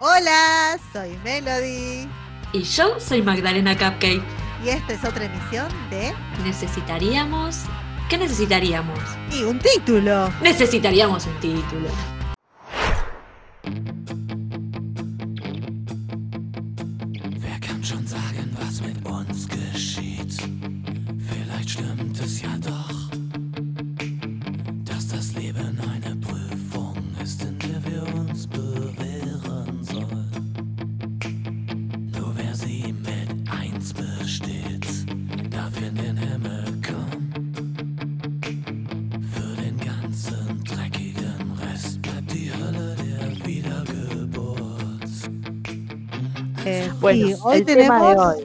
Hola, soy Melody. Y yo soy Magdalena Cupcake. Y esta es otra emisión de Necesitaríamos. ¿Qué necesitaríamos? Y un título. Necesitaríamos un título. Bueno, sí, hoy tenemos hoy.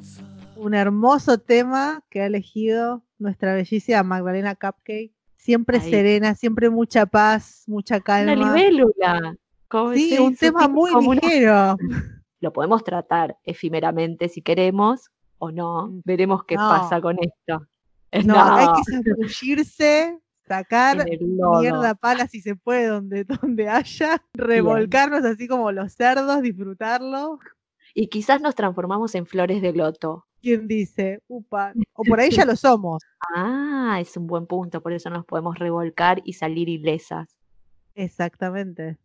un hermoso tema que ha elegido nuestra bellísima Magdalena Cupcake. Siempre Ahí. serena, siempre mucha paz, mucha Una calma. libélula. como Sí, un tema muy una- ligero. Lo podemos tratar efímeramente si queremos o no. Veremos qué No. pasa con esto. No, hay que zambullirse, sacar mierda pala si se puede donde, donde haya, revolcarnos así como los cerdos, disfrutarlo. Y quizás nos transformamos en flores de loto. ¿Quién dice? Upa. O por ahí ya lo somos. Ah, es un buen punto, por eso nos podemos revolcar y salir ilesas. Exactamente.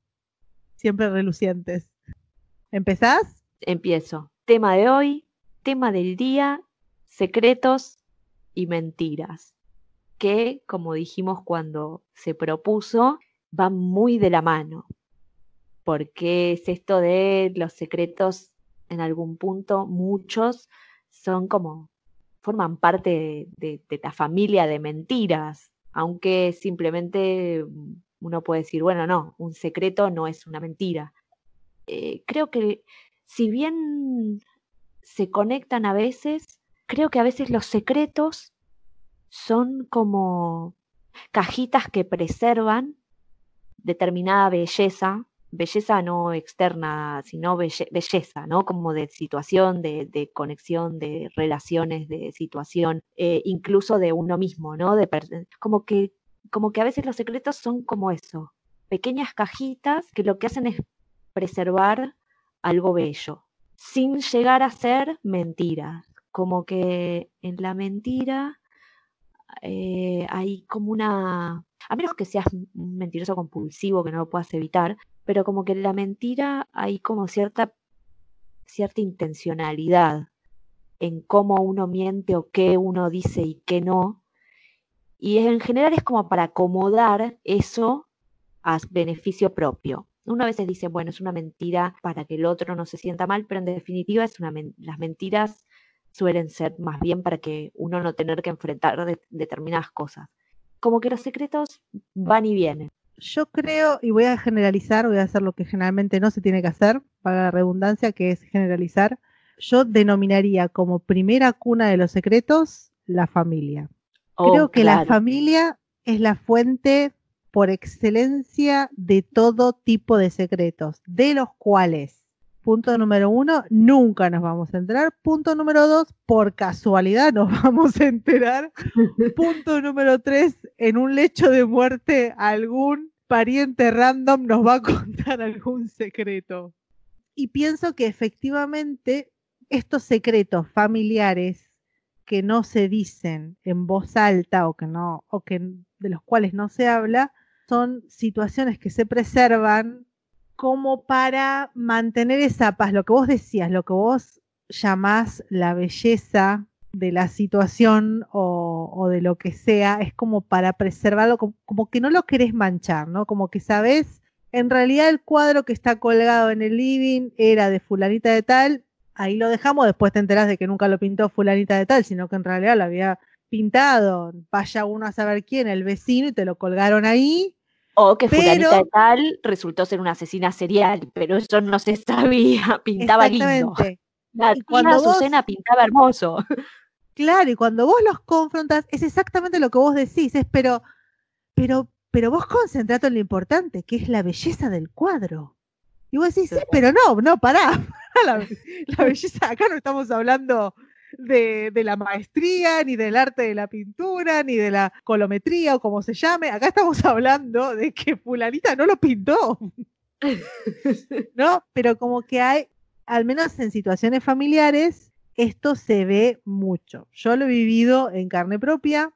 Siempre relucientes. ¿Empezás? Empiezo. Tema de hoy, tema del día, secretos y mentiras. Que, como dijimos cuando se propuso, van muy de la mano. Porque es esto de los secretos, en algún punto, muchos son como, forman parte de, de- la familia de mentiras. Aunque simplemente uno puede decir, bueno, no, un secreto no es una mentira. Eh, creo que si bien se conectan a veces, creo que a veces los secretos son como cajitas que preservan determinada belleza, belleza no externa, sino belle- belleza, ¿no? Como de situación, de, conexión, de relaciones, de situación, eh, incluso de uno mismo, ¿no? De como que, como que a veces los secretos son como eso, pequeñas cajitas que lo que hacen es preservar algo bello, sin llegar a ser mentiras. Como que en la mentira eh, hay como una, a menos que seas un mentiroso compulsivo que no lo puedas evitar, pero como que la mentira hay como cierta, cierta intencionalidad en cómo uno miente o qué uno dice y qué no. Y en general es como para acomodar eso a beneficio propio. Uno a veces dice, bueno, es una mentira para que el otro no se sienta mal, pero en definitiva es una las mentiras suelen ser más bien para que uno no tener que enfrentar de- determinadas cosas. Como que los secretos van y vienen. Yo creo, y voy a generalizar, voy a hacer lo que generalmente no se tiene que hacer, para la redundancia, que es generalizar. Yo denominaría como primera cuna de los secretos la familia. Creo Oh, que la familia es la fuente por excelencia de todo tipo de secretos, de los cuales, punto número uno, nunca nos vamos a enterar. Punto número dos, por casualidad nos vamos a enterar. punto número tres, en un lecho de muerte algún pariente random nos va a contar algún secreto. Y pienso que efectivamente estos secretos familiares que no se dicen en voz alta o que no o que de los cuales no se habla son situaciones que se preservan como para mantener esa paz, lo que vos decías, lo que vos llamás la belleza de la situación o, o de lo que sea, es como para preservarlo, como, como que no lo querés manchar, ¿no? Como que sabés, en realidad el cuadro que está colgado en el living era de fulanita de tal, ahí lo dejamos, después te enterás de que nunca lo pintó fulanita de tal, sino que en realidad lo había pintado, vaya uno a saber quién, el vecino, y te lo colgaron ahí. O que fulanita de tal resultó ser una asesina serial, pero eso no se sabía, pintaba lindo. La vos- Azucena pintaba hermoso. Claro, y cuando vos los confrontas, es exactamente lo que vos decís, es pero, pero, pero vos concentrate en lo importante, que es la belleza del cuadro. Y vos decís, sí, pero no, no, pará. la, la belleza, acá no estamos hablando de, de la maestría, ni del arte de la pintura, ni de la colometría o como se llame. Acá estamos hablando de que fulanita no lo pintó. ¿no? Pero como que hay, al menos en situaciones familiares, esto se ve mucho. Yo lo he vivido en carne propia.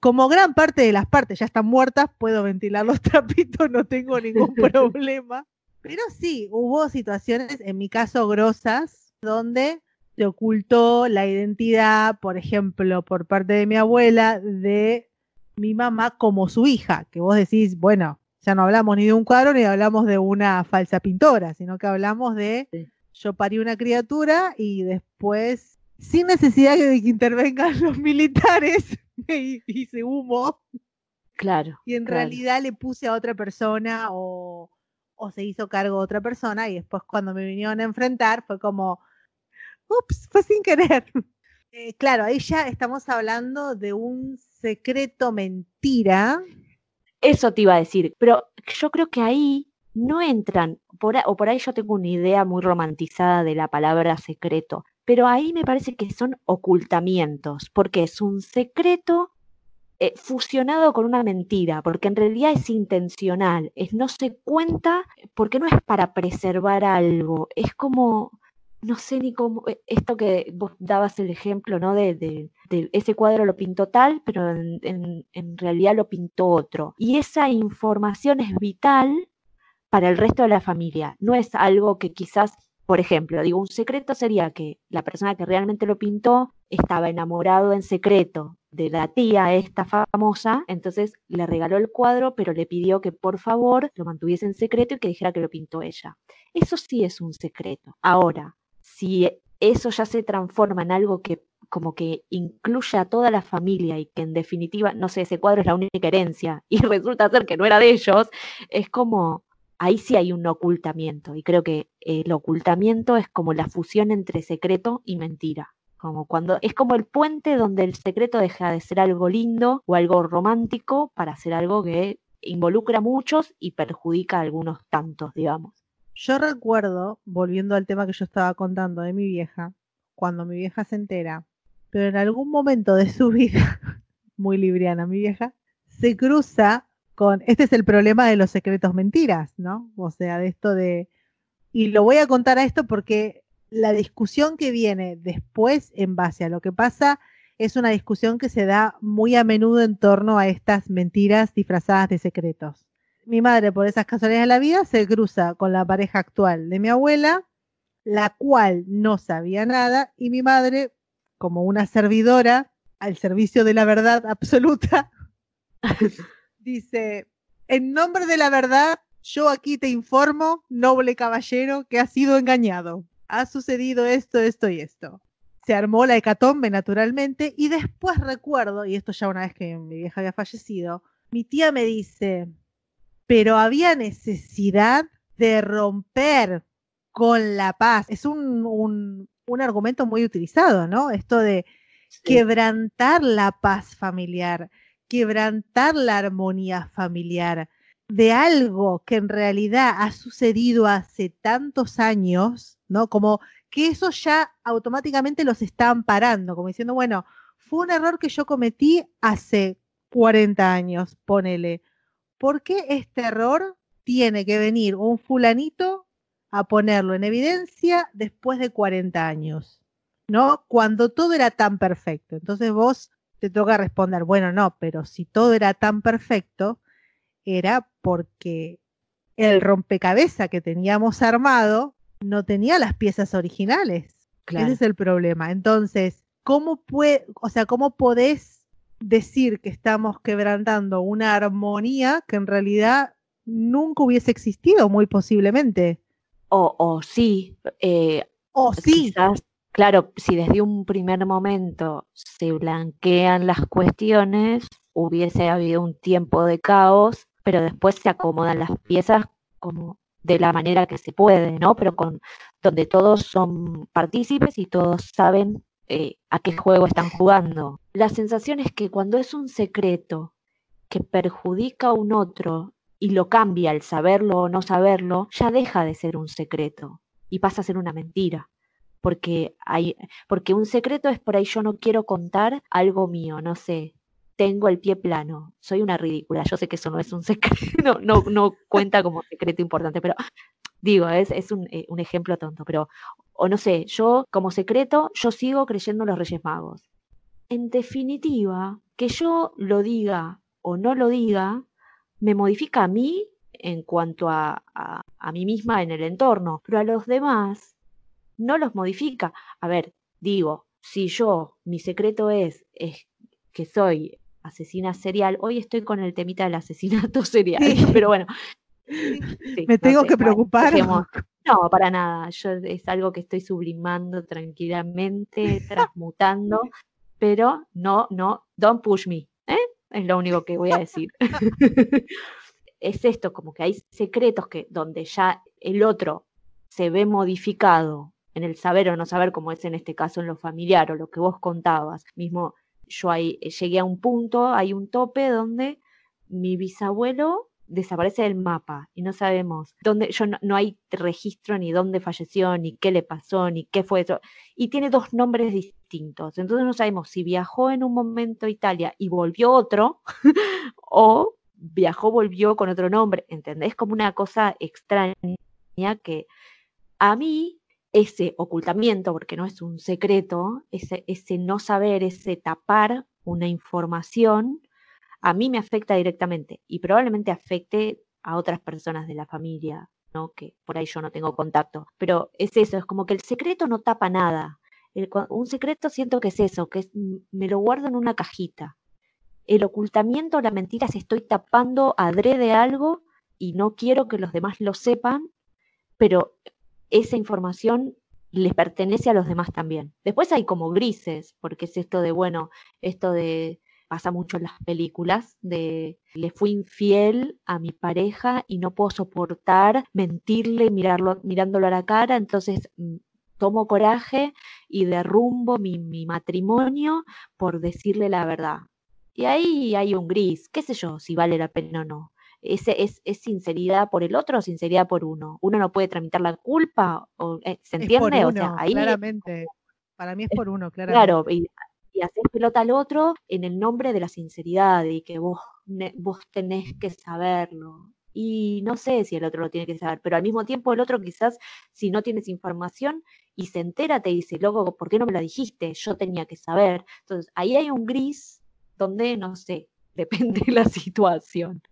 Como gran parte de las partes ya están muertas, puedo ventilar los trapitos, no tengo ningún problema. Pero sí, hubo situaciones, en mi caso, grosas, donde se ocultó la identidad, por ejemplo, por parte de mi abuela, de mi mamá como su hija, que vos decís, bueno, ya no hablamos ni de un cuadro ni hablamos de una falsa pintora, sino que hablamos de. Yo parí una criatura y después, sin necesidad de que intervengan los militares, me hice humo Claro. y en claro. realidad le puse a otra persona o, o se hizo cargo de otra persona y después cuando me vinieron a enfrentar fue como, ups, fue sin querer. Eh, claro, ahí ya estamos hablando de un secreto mentira. Eso te iba a decir, pero yo creo que ahí no entran, por o por ahí yo tengo una idea muy romantizada de la palabra secreto, pero ahí me parece que son ocultamientos, porque es un secreto eh, fusionado con una mentira, porque en realidad es intencional, es no se cuenta, porque no es para preservar algo, es como, no sé ni cómo, eh, esto que vos dabas el ejemplo, ¿no? De, ese cuadro lo pintó tal, pero en- en realidad lo pintó otro. Y esa información es vital para el resto de la familia, no es algo que quizás, por ejemplo, digo, un secreto sería que la persona que realmente lo pintó estaba enamorado en secreto de la tía esta famosa, entonces le regaló el cuadro, pero le pidió que por favor lo mantuviese en secreto y que dijera que lo pintó ella. Eso sí es un secreto. Ahora, si eso ya se transforma en algo que como que incluye a toda la familia y que en definitiva, no sé, ese cuadro es la única herencia y resulta ser que no era de ellos, es como, ahí sí hay un ocultamiento y creo que el ocultamiento es como la fusión entre secreto y mentira. Como cuando es como el puente donde el secreto deja de ser algo lindo o algo romántico para ser algo que involucra a muchos y perjudica a algunos tantos, digamos. Yo recuerdo, volviendo al tema que yo estaba contando de mi vieja, cuando mi vieja se entera, pero en algún momento de su vida, muy libriana mi vieja, se cruza este es el problema de los secretos mentiras, ¿no? O sea, de esto de, y lo voy a contar a esto porque la discusión que viene después en base a lo que pasa es una discusión que se da muy a menudo en torno a estas mentiras disfrazadas de secretos. Mi madre, por esas casualidades de la vida, se cruza con la pareja actual de mi abuela, la cual no sabía nada, y mi madre, como una servidora al servicio de la verdad absoluta, dice, en nombre de la verdad, yo aquí te informo, noble caballero, que has sido engañado. Ha sucedido esto, esto y esto. Se armó la hecatombe naturalmente y después recuerdo, y esto ya una vez que mi vieja había fallecido, mi tía me dice, pero había necesidad de romper con la paz. Es un, un, un argumento muy utilizado, ¿no? Esto de quebrantar la paz familiar, quebrantar la armonía familiar de algo que en realidad ha sucedido hace tantos años, ¿no? Como que eso ya automáticamente los está amparando, como diciendo, bueno, fue un error que yo cometí hace 40 años, ponele. ¿Por qué este error tiene que venir un fulanito a ponerlo en evidencia después de 40 años? ¿No? Cuando todo era tan perfecto. Entonces vos te toca responder, bueno, no, pero si todo era tan perfecto, era porque el rompecabezas que teníamos armado no tenía las piezas originales. Claro. Ese es el problema. Entonces, ¿cómo puede, o sea, cómo podés decir que estamos quebrantando una armonía que en realidad nunca hubiese existido, muy posiblemente? O, o sí, eh, O sí, quizás, claro, si desde un primer momento se blanquean las cuestiones, hubiese habido un tiempo de caos, pero después se acomodan las piezas como de la manera que se puede, ¿no? Pero con donde todos son partícipes y todos saben eh, a qué juego están jugando. La sensación es que cuando es un secreto que perjudica a un otro y lo cambia al saberlo o no saberlo, ya deja de ser un secreto y pasa a ser una mentira. Porque, hay, porque un secreto es por ahí yo no quiero contar algo mío, no sé. tengo el pie plano. Soy una ridícula. Yo sé que eso no es un secreto, no, no, cuenta como secreto importante, pero digo, es, es un, eh, un ejemplo tonto, pero, o no sé, yo como secreto, yo sigo creyendo en los Reyes Magos. En definitiva, que yo lo diga o no lo diga, me modifica a mí en cuanto a, a, a mí misma en el entorno, pero a los demás no los modifica. A ver, digo, si yo, mi secreto es, es que soy asesina serial, hoy estoy con el temita del asesinato serial, Sí. pero bueno. Me no tengo sé, que preocupar. no, para nada. Yo es algo que estoy sublimando tranquilamente, transmutando, pero no, no, don't push me, ¿eh? Es lo único que voy a decir. es esto, como que hay secretos que donde ya el otro se ve modificado en el saber o no saber, como es en este caso en lo familiar o lo que vos contabas. Mismo yo ahí eh, llegué a un punto, hay un tope donde mi bisabuelo desaparece del mapa y no sabemos dónde, yo no, hay registro ni dónde falleció, ni qué le pasó, ni qué fue eso. Y tiene dos nombres distintos. Entonces no sabemos si viajó en un momento a Italia y volvió otro, o viajó, volvió con otro nombre. ¿Entendés? Como una cosa extraña que a mí ese ocultamiento, porque no es un secreto, ese, ese no saber, ese tapar una información, a mí me afecta directamente y probablemente afecte a otras personas de la familia, ¿no? Que por ahí yo no tengo contacto. Pero es eso, es como que el secreto no tapa nada. Un secreto siento que es eso, que es, me lo guardo en una cajita. El ocultamiento, la mentira, si estoy tapando adrede algo y no quiero que los demás lo sepan, pero esa información les pertenece a los demás también. Después hay como grises, porque es esto de, bueno, esto de, pasa mucho en las películas, de le fui infiel a mi pareja y no puedo soportar mentirle, mirarlo, mirándolo a la cara, entonces mm, tomo coraje y derrumbo mi, mi matrimonio por decirle la verdad. Y ahí hay un gris, qué sé yo, si vale la pena o no. Ese es, es sinceridad por el otro o sinceridad por uno. Uno no puede tramitar la culpa, o, eh, ¿se Es por entiende? uno, o sea, ahí claramente. Para mí es por uno, claramente. Claro, y, y hacer pelota al otro en el nombre de la sinceridad y que vos, ne- vos tenés que saberlo. Y no sé si el otro lo tiene que saber, pero al mismo tiempo el otro quizás si no tienes información y se entera te dice, loco, ¿por qué no me la dijiste? Yo tenía que saber. Entonces ahí hay un gris donde, no sé, depende de la situación.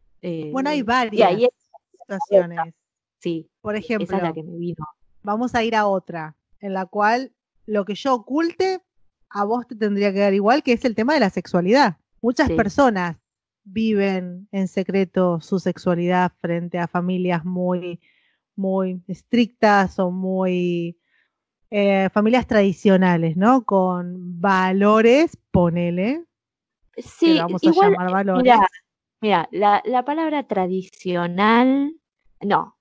Bueno, hay Eh, varias ahí es, situaciones. sí, Por esa ejemplo, es la que me vino. vamos a ir a otra, en la cual lo que yo oculte a vos te tendría que dar igual, que es el tema de la sexualidad. Muchas Sí. personas viven en secreto su sexualidad frente a familias muy, muy estrictas o muy eh, familias tradicionales, ¿no? Con valores, ponele, Sí, vamos a igual, llamar valores. mira, Mira, la, la palabra tradicional, no,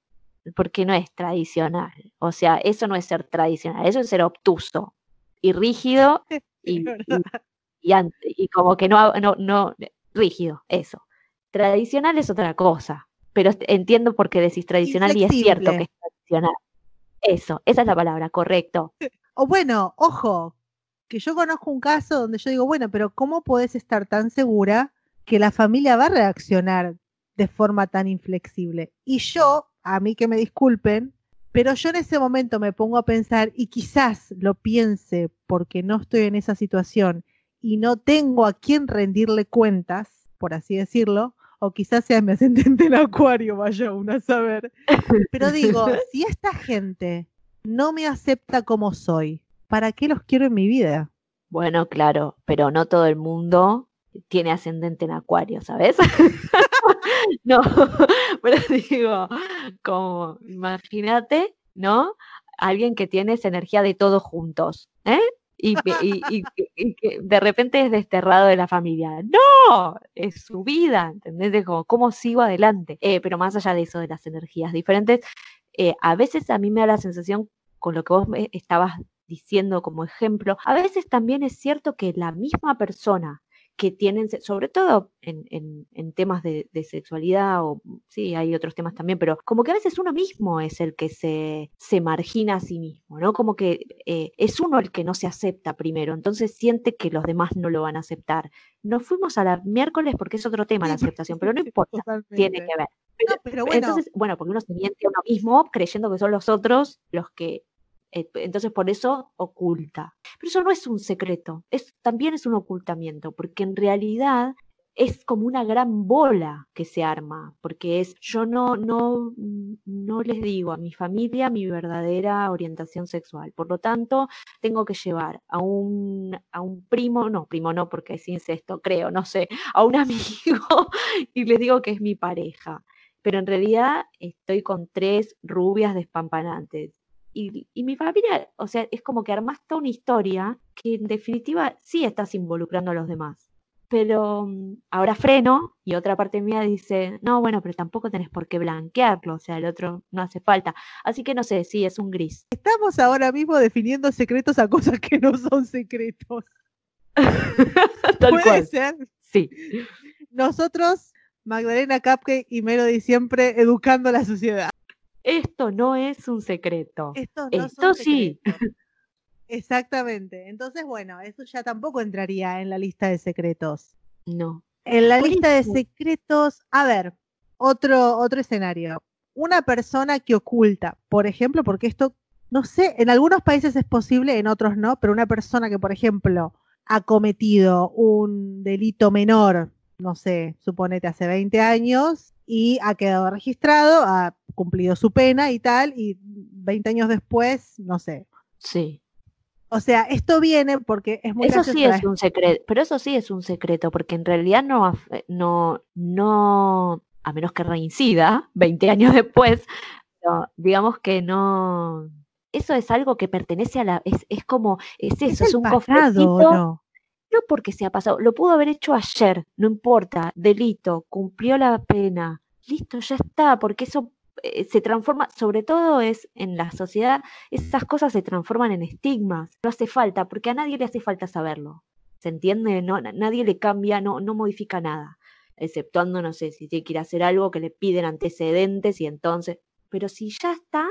porque no es tradicional. O sea, eso no es ser tradicional, eso es ser obtuso y rígido y, y, y ant- y como que no, no, no, rígido, eso. Tradicional es otra cosa, pero entiendo por qué decís tradicional y es cierto que es tradicional. Eso, esa es la palabra, correcto. O bueno, ojo, que yo conozco un caso donde yo digo, bueno, pero ¿cómo podés estar tan segura que la familia va a reaccionar de forma tan inflexible? Y yo, a mí que me disculpen, pero yo en ese momento me pongo a pensar y quizás lo piense porque no estoy en esa situación y no tengo a quién rendirle cuentas, por así decirlo, o quizás sea mi ascendente en acuario, vaya uno a saber. Pero digo, si esta gente no me acepta como soy, ¿para qué los quiero en mi vida? Bueno, claro, pero no todo el mundo tiene ascendente en acuario, ¿sabes? no, pero digo, como, imagínate, ¿no? Alguien que tiene esa energía de todos juntos, ¿eh? Y, que- de repente es desterrado de la familia. No, es su vida, ¿entendés? Es como, ¿cómo sigo adelante? Eh, pero más allá de eso, de las energías diferentes, eh, a veces a mí me da la sensación, con lo que vos estabas diciendo como ejemplo, a veces también es cierto que la misma persona que tienen, sobre todo en, en- en temas de, de sexualidad, o sí, hay otros temas también, pero como que a veces uno mismo es el que se, se margina a sí mismo, ¿no? Como que eh, es uno el que no se acepta primero, entonces siente que los demás no lo van a aceptar. Nos fuimos a la miércoles porque es otro tema la aceptación, pero no importa, tiene que ver. No, pero bueno, Entonces, bueno, porque uno se miente a uno mismo creyendo que son los otros los que. Eh, entonces, por eso oculta. Pero eso no es un secreto, es, también es un ocultamiento, porque en realidad es como una gran bola que se arma, porque es, yo no, no, no les digo a mi familia mi verdadera orientación sexual. Por lo tanto, tengo que llevar a un, a un primo, no, primo no, porque es incesto, creo, no sé, a un amigo y les digo que es mi pareja pero en realidad estoy con tres rubias despampanantes. Y, y mi familia, o sea, es como que armaste una historia que en definitiva sí estás involucrando a los demás. Pero mm, ahora freno y otra parte mía dice, no, bueno, pero tampoco tenés por qué blanquearlo, o sea, el otro no hace falta. Así que no sé, sí, es un gris. estamos ahora mismo definiendo secretos a cosas que no son secretos. Tal Puede cual. ser. Sí. Nosotros, Magdalena Cupcake y Melody siempre educando a la sociedad. Esto no es un secreto. Estos no Esto sí. secretos. Exactamente. Entonces, bueno, eso ya tampoco entraría en la lista de secretos. No. En la lista de secretos, a ver, otro, otro escenario. Una persona que oculta, por ejemplo, porque esto, no sé, en algunos países es posible, en otros no, pero una persona que, por ejemplo, ha cometido un delito menor, no sé, suponete hace 20 años, y ha quedado registrado, ha cumplido su pena y tal, y 20 años después, no sé. Sí. O sea, esto viene porque es muy Eso sí es un secreto, pero eso sí es un secreto, porque en realidad no, no, no, a menos que reincida 20 años después, no, digamos que no, eso es algo que pertenece a la, es, es como, es ¿Es eso, es el un cofrecito, no? no porque se ha pasado, lo pudo haber hecho ayer, no importa, delito, cumplió la pena, listo, ya está, porque eso se transforma, sobre todo es en la sociedad, esas cosas se transforman en estigmas, no hace falta, porque a nadie le hace falta saberlo, ¿se entiende? No, na- nadie le cambia, no, no modifica nada, exceptuando, no sé, si a hacer algo que le piden antecedentes y entonces, pero si ya está,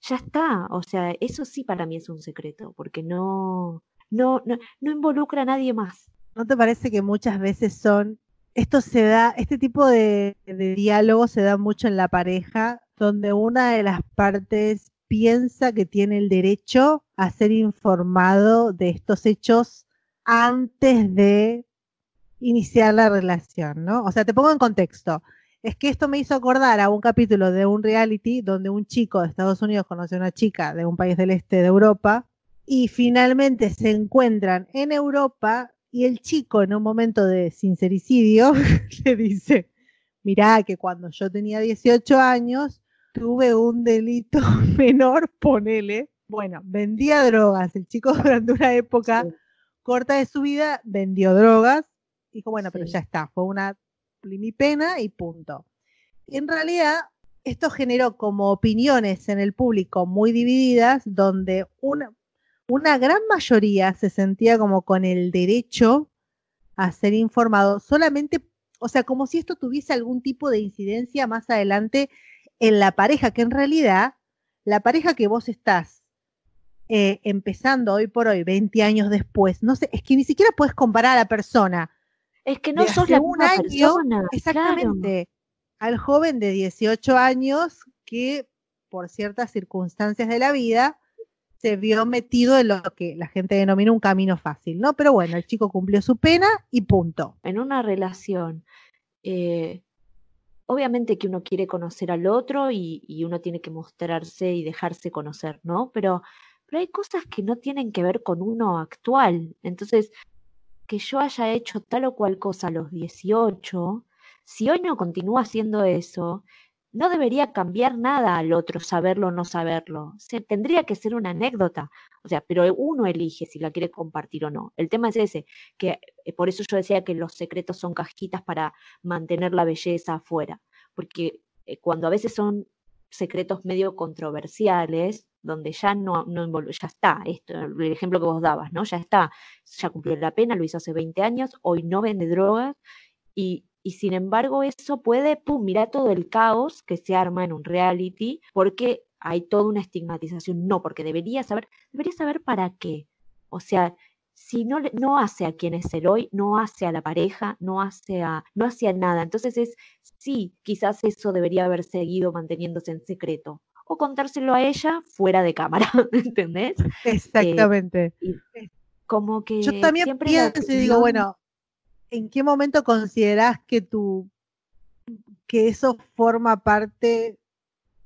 ya está, o sea, eso sí para mí es un secreto, porque no, no, no, no involucra a nadie más. ¿No te parece que muchas veces son, esto se da, este tipo de, diálogo se da mucho en la pareja, donde una de las partes piensa que tiene el derecho a ser informado de estos hechos antes de iniciar la relación, ¿no? O sea, te pongo en contexto. Es que esto me hizo acordar a un capítulo de un reality donde un chico de Estados Unidos conoce a una chica de un país del este de Europa y finalmente se encuentran en Europa y el chico en un momento de sincericidio le dice, mirá que cuando yo tenía 18 años tuve un delito menor, ponele. Bueno, vendía drogas. El chico durante una época Sí. corta de su vida vendió drogas. Dijo, bueno, pero ya está, fue una mi pena y punto. Y en realidad, esto generó como opiniones en el público muy divididas, donde una, una gran mayoría se sentía como con el derecho a ser informado, solamente, o sea, como si esto tuviese algún tipo de incidencia más adelante en la pareja, que en realidad la pareja que vos estás eh, empezando hoy por hoy, 20 años después, no sé, es que ni siquiera puedes comparar a la persona Es que no sos la un misma año, persona. claro. exactamente, al joven de 18 años que por ciertas circunstancias de la vida se vio metido en lo que la gente denomina un camino fácil, ¿no? Pero bueno, el chico cumplió su pena y punto. En una relación, eh, obviamente que uno quiere conocer al otro y, uno tiene que mostrarse y dejarse conocer, ¿no? Pero, pero hay cosas que no tienen que ver con uno actual. Entonces, que yo haya hecho tal o cual cosa a los 18, si hoy no continúa haciendo eso, no debería cambiar nada al otro saberlo o no saberlo. O sea, tendría que ser una anécdota. O sea, pero uno elige si la quiere compartir o no. El tema es ese, que eh, por eso yo decía que los secretos son cajitas para mantener la belleza afuera. Porque eh, cuando a veces son secretos medio controversiales, donde ya no, no invol- ya está, esto, el ejemplo que vos dabas, ¿no? Ya está, ya cumplió la pena, lo hizo hace 20 años, hoy no vende drogas y, y sin embargo eso puede, pum, mira todo el caos que se arma en un reality porque hay toda una estigmatización, no, porque debería saber, debería saber para qué. O sea, si no, le- no hace a quien es el hoy, no hace a la pareja, no hace a, no hace a nada. Entonces es, sí, quizás eso debería haber seguido manteniéndose en secreto. O contárselo a ella fuera de cámara, ¿entendés? Exactamente. Como que Yo también siempre la pienso y digo, bueno, ¿en qué momento considerás que tu que eso forma parte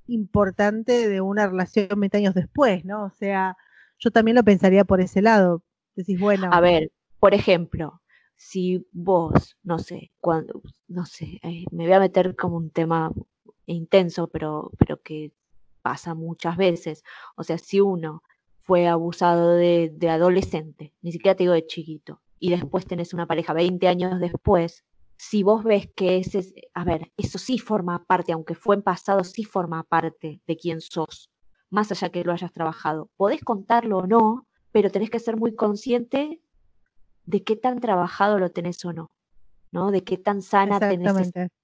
importante de una relación 20 años después, ¿no? O sea, yo también lo pensaría por ese lado. Decís, bueno, A ver, por ejemplo, si vos, no sé, cuando, no sé, eh, me voy a meter como un tema intenso, pero, pero que pasa muchas veces. O sea, si uno fue abusado de, de adolescente, ni siquiera te digo de chiquito, y después tenés una pareja 20 años después, si vos ves que ese, es- a ver, eso sí forma parte, aunque fue en pasado, sí forma parte de quién sos, más allá que lo hayas trabajado. Podés contarlo o no, pero tenés que ser muy consciente de qué tan trabajado lo tenés o no, ¿no? De qué tan sana tenés esa exactamente.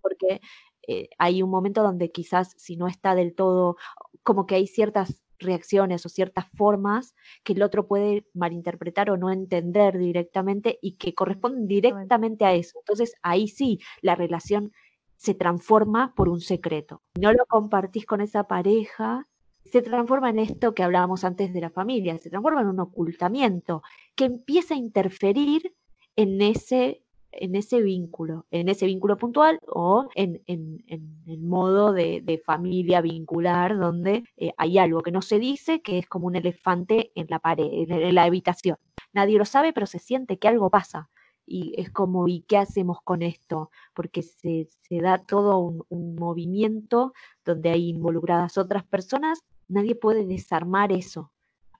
porque eh, hay un momento donde quizás si no está del todo, como que hay ciertas reacciones o ciertas formas que el otro puede malinterpretar o no entender directamente y que corresponden directamente a eso. Entonces ahí sí la relación se transforma por un secreto. No lo compartís con esa pareja, se transforma en esto que hablábamos antes de la familia, se transforma en un ocultamiento que empieza a interferir en ese en ese vínculo, en ese vínculo puntual o en, en, en el modo de, de familia vincular donde eh, hay algo que no se dice, que es como un elefante en la pared, en, la habitación. Nadie lo sabe, pero se siente que algo pasa. Y es como, ¿y qué hacemos con esto? Porque se, se da todo un, un movimiento donde hay involucradas otras personas, nadie puede desarmar eso,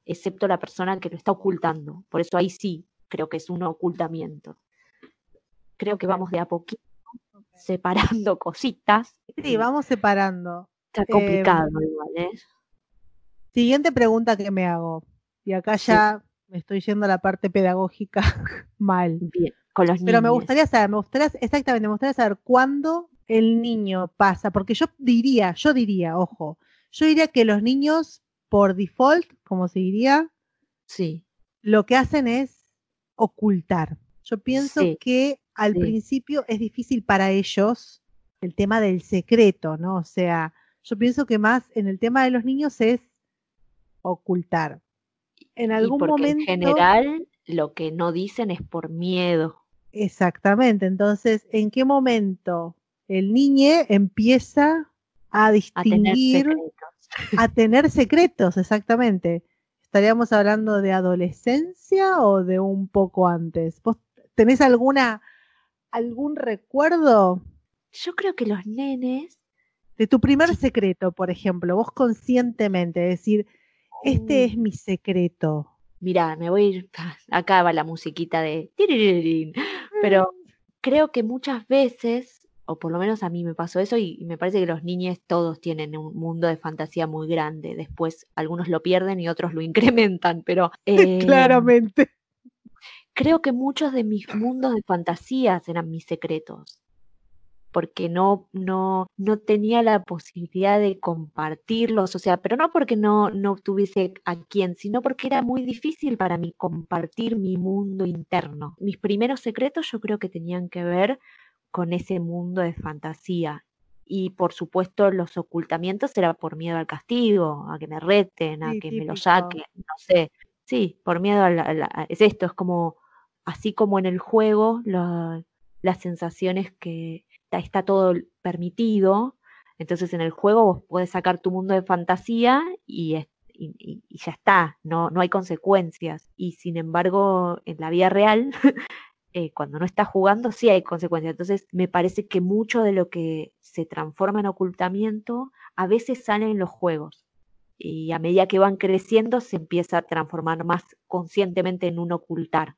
excepto la persona que lo está ocultando. Por eso ahí sí creo que es un ocultamiento creo que vamos de a poquito separando cositas. Sí, vamos separando. Está complicado igual, ¿eh? Siguiente pregunta que me hago. Y acá Sí. ya me estoy yendo a la parte pedagógica mal. Bien, con los Pero me niños. gustaría saber, me gustaría, exactamente, me gustaría saber cuándo el niño pasa, porque yo diría, yo diría, ojo, yo diría que los niños por default, como se diría, Sí, lo que hacen es ocultar. Yo pienso Sí, que al sí. principio es difícil para ellos el tema del secreto, ¿no? O sea, yo pienso que más en el tema de los niños es ocultar. En y algún porque momento. en general lo que no dicen es por miedo. Exactamente. Entonces, ¿en qué momento el niño empieza a a tener distinguir, secretos. a tener secretos? Exactamente. ¿Estaríamos hablando de adolescencia o de un poco antes? ¿Vos tenés alguna algún recuerdo Yo creo que los nenes, de tu primer secreto, por ejemplo, vos conscientemente decir, este es Mm. mi secreto? mira, me voy a ir, acá va la musiquita de pero creo que muchas veces, o por lo menos a mí me pasó eso, y, y me parece que los niños todos tienen un mundo de fantasía muy grande. Después algunos lo pierden y otros lo incrementan, pero eh, Claramente. Creo que muchos de mis mundos de fantasías eran mis secretos. Porque no, no, no tenía la posibilidad de compartirlos, o sea, pero no porque no, no tuviese a quién, sino porque era muy difícil para mí compartir mi mundo interno. Mis primeros secretos yo creo que tenían que ver con ese mundo de fantasía. Y por supuesto los ocultamientos era por miedo al castigo, a que me reten, a Sí, que me lo saquen, no sé. Sí, por miedo a la- a la- es esto, es como, así como en el juego, la- las sensaciones que está, todo permitido, entonces en el juego vos podés sacar tu mundo de fantasía y ya está, no, no hay consecuencias. Y sin embargo, en la vida real, eh, cuando no estás jugando, sí hay consecuencias. Entonces, me parece que mucho de lo que se transforma en ocultamiento a veces sale en los juegos. Y a medida que van creciendo, se empieza a transformar más conscientemente en un ocultar.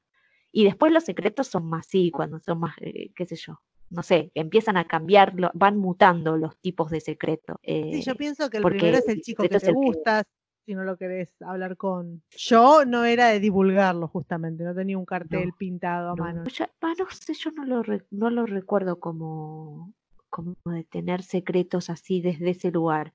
Y después los secretos son más, sí, cuando son más, eh, qué sé yo, no sé, empiezan a cambiar, van mutando los tipos de secreto. Sí, eh, yo pienso que el primero es el chico que te que- gusta, si no lo querés hablar con... Yo no era de divulgarlo justamente, no tenía un cartel No, pintado a no, mano. ya- ah, no sé, yo no lo, re- no lo recuerdo como, como de tener secretos así desde ese lugar.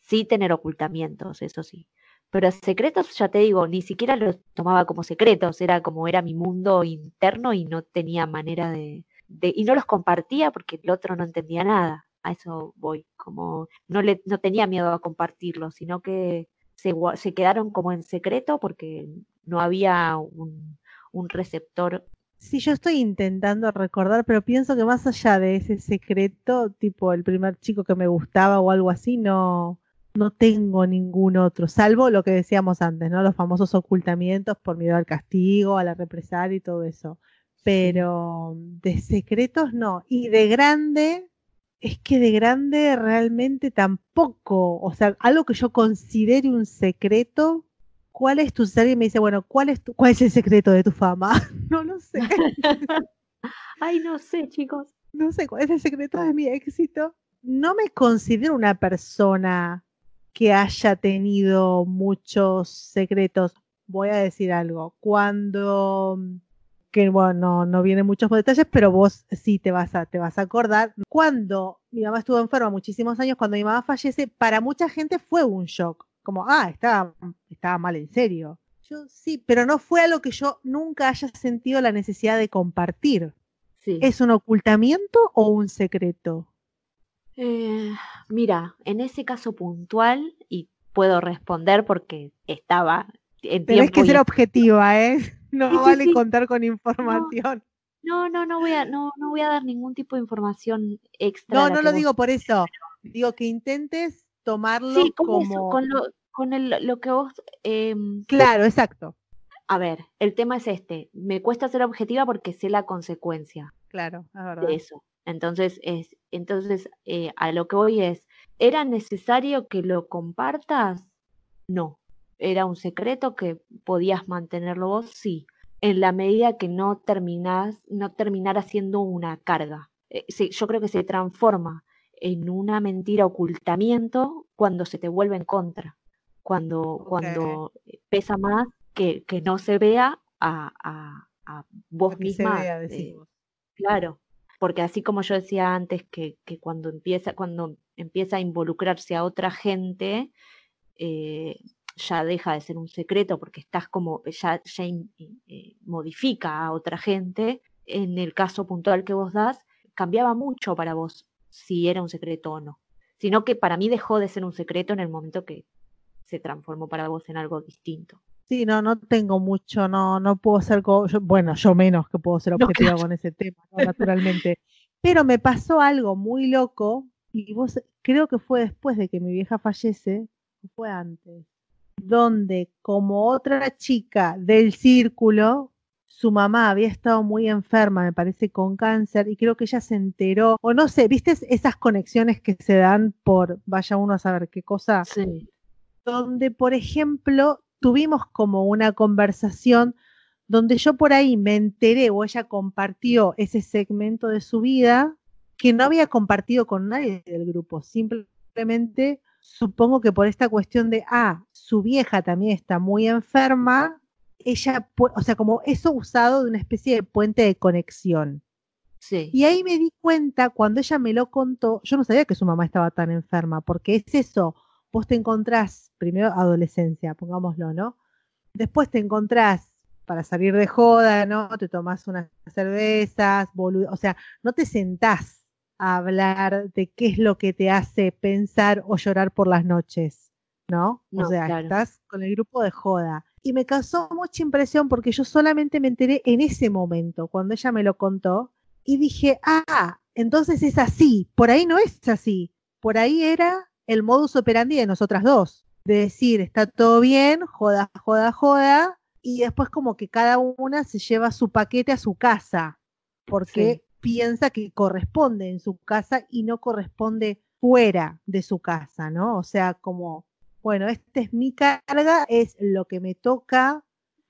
Sí tener ocultamientos, eso sí. Pero secretos, ya te digo, ni siquiera los tomaba como secretos, era como era mi mundo interno y no tenía manera de, y no los compartía porque el otro no entendía nada. A eso voy, como no le, no tenía miedo a compartirlos, sino que se, se quedaron como en secreto porque no había un, un receptor. Sí, yo estoy intentando recordar, pero pienso que más allá de ese secreto, tipo el primer chico que me gustaba o algo así, no, no tengo ningún otro, salvo lo que decíamos antes, ¿no? Los famosos ocultamientos por miedo al castigo, a la represalia y todo eso. Pero de secretos no. Y de grande, es que de grande realmente tampoco. O sea, algo que yo considere un secreto. ¿Cuál es tu si alguien me dice, bueno, ¿cuál es tu, cuál es el secreto de tu fama? No lo sé. Ay, no sé, chicos. No sé cuál es el secreto de mi éxito. No me considero una persona que haya tenido muchos secretos. Voy a decir algo. Cuando que bueno, no, no vienen muchos detalles, pero vos sí te vas a, te vas a acordar. Cuando mi mamá estuvo enferma muchísimos años, cuando mi mamá fallece, para mucha gente fue un shock. Como, ah, estaba, estaba mal en serio. Yo sí, pero no fue algo que yo nunca haya sentido la necesidad de compartir. Sí. ¿Es un ocultamiento o un secreto? Eh, mira, en ese caso puntual, y puedo responder porque estaba en Tenés tiempo que ser objetiva, ¿eh? No Sí, vale sí. contar con información. No, no, no voy a, no, no voy a dar ningún tipo de información extra. No, no lo vos- digo por eso. Digo que intentes tomarlo Sí, con como... eso, con lo, con el- lo que vos. em, Claro, exacto. a ver, el tema es este. Me cuesta ser objetiva porque sé la consecuencia. Claro, es verdad. de eso. Entonces, es, entonces eh, a lo que voy es, ¿era necesario que lo compartas? No. ¿Era un secreto que podías mantenerlo vos? Sí. En la medida que no terminás, no terminara siendo una carga. Eh, sí, yo creo que se transforma en una mentira ocultamiento cuando se te vuelve en contra. Cuando, cuando pesa más que, que no se vea a, a, a vos misma. vea, eh. Claro, porque así como yo decía antes que, cuando empieza, cuando empieza a involucrarse a otra gente, eh, ya deja de ser un secreto porque estás como, ya, ya eh, modifica a otra gente. En el caso puntual que vos das, cambiaba mucho para vos si era un secreto o no. Sino que para mí dejó de ser un secreto en el momento que se transformó para vos en algo distinto. Sí, no, no tengo mucho, no, no puedo ser, yo- bueno, yo menos que puedo ser No, objetiva claro. con ese tema, ¿no? naturalmente. Pero me pasó algo muy loco y vos, creo que fue después de que mi vieja fallece, fue antes, donde como otra chica del círculo, su mamá había estado muy enferma, me parece, con cáncer, y creo que ella se enteró, o no sé, ¿viste esas conexiones que se dan por, vaya uno a saber qué cosa? Sí, donde, por ejemplo, tuvimos como una conversación donde yo por ahí me enteré o ella compartió ese segmento de su vida que no había compartido con nadie del grupo. Simplemente supongo que por esta cuestión de, ah, su vieja también está muy enferma, ella, o sea, como eso usado de una especie de puente de conexión. sí. Y ahí me di cuenta, cuando ella me lo contó, yo no sabía que su mamá estaba tan enferma, porque es eso, vos te encontrás, primero adolescencia, pongámoslo, ¿no? Después te encontrás para salir de joda, ¿no? Te tomás unas cervezas, bolu- o sea, no te sentás a hablar de qué es lo que te hace pensar o llorar por las noches, ¿no? O No, sea, claro. estás con el grupo de joda. Y me causó mucha impresión porque yo solamente me enteré en ese momento, cuando ella me lo contó, y dije, ah, entonces es así, por ahí no es así, por ahí era el modus operandi de nosotras dos, de decir, está todo bien, joda, joda, joda, y después como que cada una se lleva su paquete a su casa, porque Sí. piensa que corresponde en su casa y no corresponde fuera de su casa, ¿no? O sea, como, bueno, esta es mi carga, es lo que me toca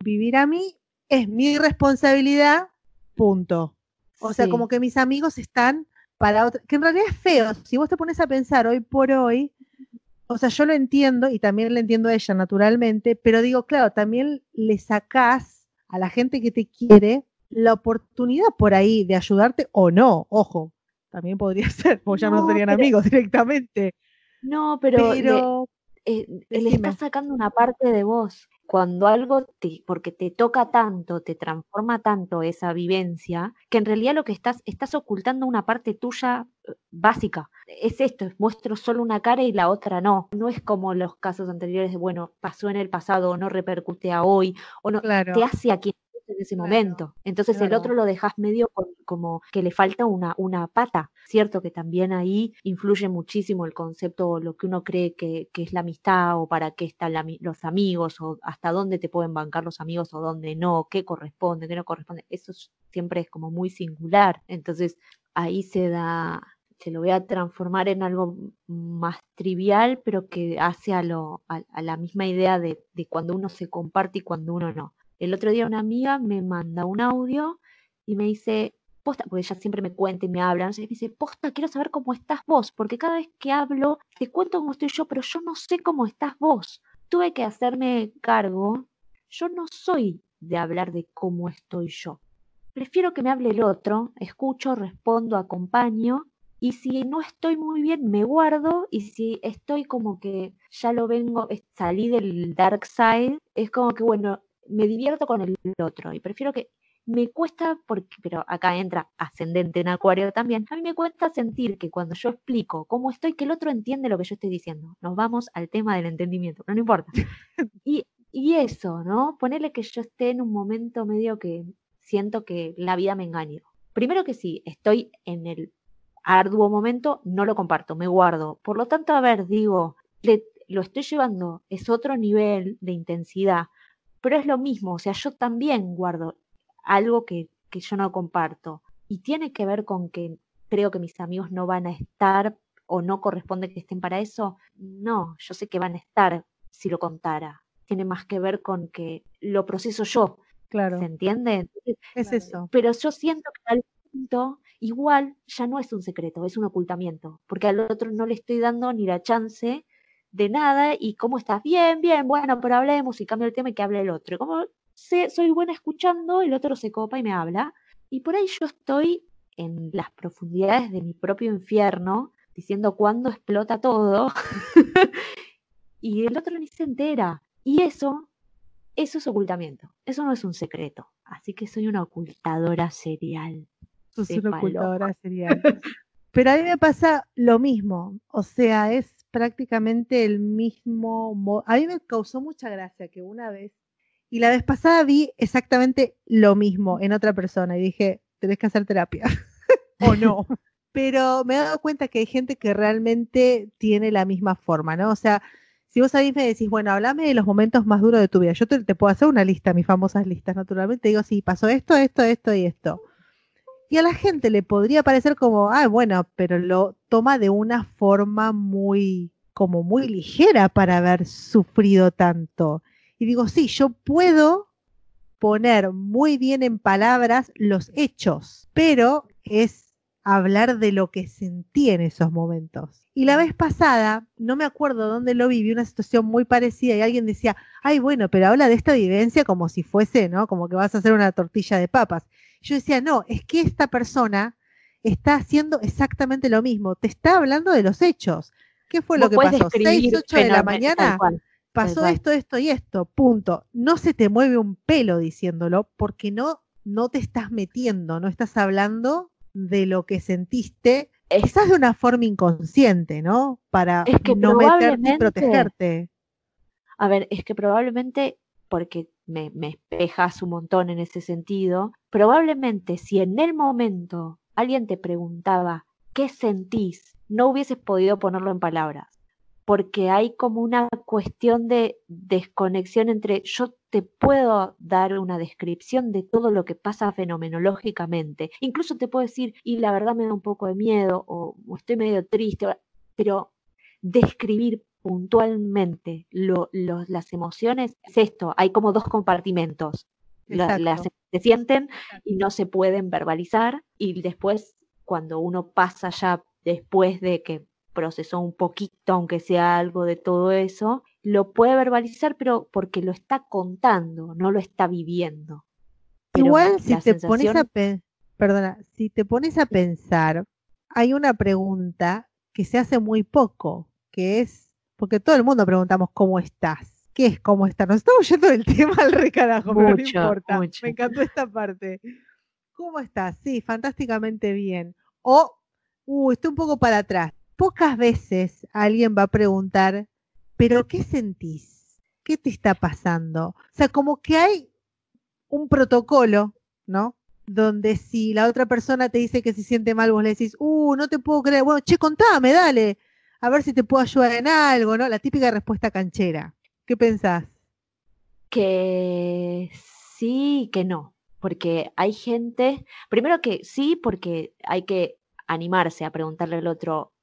vivir a mí, es mi responsabilidad, punto. O sea, como que mis amigos están para que en realidad es feo. Si vos te pones a pensar hoy por hoy, o sea, yo lo entiendo y también le entiendo a ella naturalmente, pero digo, claro, también le sacás a la gente que te quiere la oportunidad por ahí de ayudarte o no, ojo, también podría ser, porque ya no No, serían pero- amigos directamente, No, pero, le- eh, le estás sacando una parte de vos. Cuando algo te, porque te toca tanto, te transforma tanto esa vivencia, que en realidad lo que estás, estás ocultando una parte tuya eh, básica. Es esto, es muestro solo una cara y la otra no. No es como los casos anteriores de, bueno, pasó en el pasado o no repercute a hoy, o no, claro, te hace a quien en ese Claro, momento. Entonces el otro lo dejas medio con- como que le falta una, una pata. Cierto que también ahí influye muchísimo el concepto o lo que uno cree que, que es la amistad o para qué están la los amigos o hasta dónde te pueden bancar los amigos o dónde no, qué corresponde, qué no corresponde. Eso es- siempre es como muy singular. Entonces ahí se da, se lo voy a transformar en algo más trivial, pero que hace a, lo, a, a la misma idea de, de cuando uno se comparte y cuando uno no. El otro día una amiga me manda un audio y me dice, posta, porque ella siempre me cuenta y me habla, sé, me dice, posta, quiero saber cómo estás vos, porque cada vez que hablo te cuento cómo estoy yo, pero yo no sé cómo estás vos. Tuve que hacerme cargo, yo no soy de hablar de cómo estoy yo. Prefiero que me hable el otro, escucho, respondo, acompaño, y si no estoy muy bien, me guardo, y si estoy como que ya lo vengo, salí del dark side, es como que, bueno, me divierto con el otro, y prefiero que me cuesta, porque, pero acá entra ascendente en acuario también, a mí me cuesta sentir que cuando yo explico cómo estoy, que el otro entiende lo que yo estoy diciendo. Nos vamos al tema del entendimiento, pero no importa. Y, y eso, ¿no? Ponerle que yo esté en un momento medio que siento que la vida me engañó. Primero que sí, estoy en el arduo momento, no lo comparto, me guardo. Por lo tanto, a ver, digo, le- lo estoy llevando, es otro nivel de intensidad, pero es lo mismo, o sea, yo también guardo algo que, que yo no comparto. Y tiene que ver con que creo que mis amigos no van a estar o no corresponde que estén para eso. No, yo sé que van a estar si lo contara. Tiene más que ver con que lo proceso yo, claro, ¿se entiende? Es eso. pero yo siento que al punto igual ya no es un secreto, es un ocultamiento, porque al otro no le estoy dando ni la chance de nada y cómo estás, bien, bien, bueno, pero hablemos y cambio el tema y que hable el otro. Y como sé, soy buena escuchando, el otro se copa y me habla. Y por ahí yo estoy en las profundidades de mi propio infierno, diciendo cuándo explota todo, y el otro ni se entera. Y eso, eso es ocultamiento, eso no es un secreto. Así que soy una ocultadora serial. Sos una ocultadora serial. Pero a mí me pasa lo mismo, o sea, es prácticamente el mismo. mo- A mí me causó mucha gracia que una vez, y la vez pasada vi exactamente lo mismo en otra persona y dije, tenés que hacer terapia, o no. Pero me he dado cuenta que hay gente que realmente tiene la misma forma, ¿no? O sea, si vos a mí me decís, bueno, hablame de los momentos más duros de tu vida, yo te, te puedo hacer una lista, mis famosas listas, naturalmente, digo, sí, pasó esto, esto, esto y esto. Y a la gente le podría parecer como, ah, bueno, pero lo toma de una forma muy, como muy ligera para haber sufrido tanto. Y digo, sí, yo puedo poner muy bien en palabras los hechos, pero es hablar de lo que sentí en esos momentos. Y la vez pasada, no me acuerdo dónde lo vi, vi una situación muy parecida y alguien decía, ay, bueno, pero habla de esta vivencia como si fuese, ¿no? Como que vas a hacer una tortilla de papas. Yo decía, no, es que esta persona está haciendo exactamente lo mismo, te está hablando de los hechos. ¿Qué fue lo que pasó? describir 6, 8 de la mañana pasó esto, esto y esto, punto. No se te mueve un pelo diciéndolo porque no, no te estás metiendo, no estás hablando de lo que sentiste, Es- quizás de una forma inconsciente, ¿no? Para Es que no meterte y protegerte. A ver, es que probablemente, porque me, me espejas un montón en ese sentido, probablemente si en el momento alguien te preguntaba qué sentís, no hubieses podido ponerlo en palabras, porque hay como una cuestión de desconexión entre yo te puedo dar una descripción de todo lo que pasa fenomenológicamente, incluso te puedo decir, y la verdad me da un poco de miedo, o, o estoy medio triste, pero describir puntualmente lo- lo- las emociones es esto, hay como dos compartimentos. la- las se sienten y no se pueden verbalizar y después cuando uno pasa ya después de que procesó un poquito, aunque sea algo de todo eso, lo puede verbalizar, pero porque lo está contando, no lo está viviendo. Pero Igual si te pones a perdona, si te pones a pensar, hay una pregunta que se hace muy poco, que es, porque todo el mundo preguntamos cómo estás. ¿Qué es cómo estás? Nos estamos yendo del tema al recarajo, pero no Mucho, importa. mucho. Me encantó esta parte. ¿Cómo estás? Sí, fantásticamente bien. O, uh, estoy un poco para atrás. Pocas veces alguien va a preguntar, ¿pero qué sentís? ¿Qué te está pasando? O sea, como que hay un protocolo, ¿no? Donde si la otra persona te dice que se siente mal, vos le decís, uh, no te puedo creer, bueno, che, contame, dale, a ver si te puedo ayudar en algo, ¿no? La típica respuesta canchera. ¿Qué pensás? Que sí, que no, porque hay gente, primero que sí, porque hay que animarse a preguntarle al otro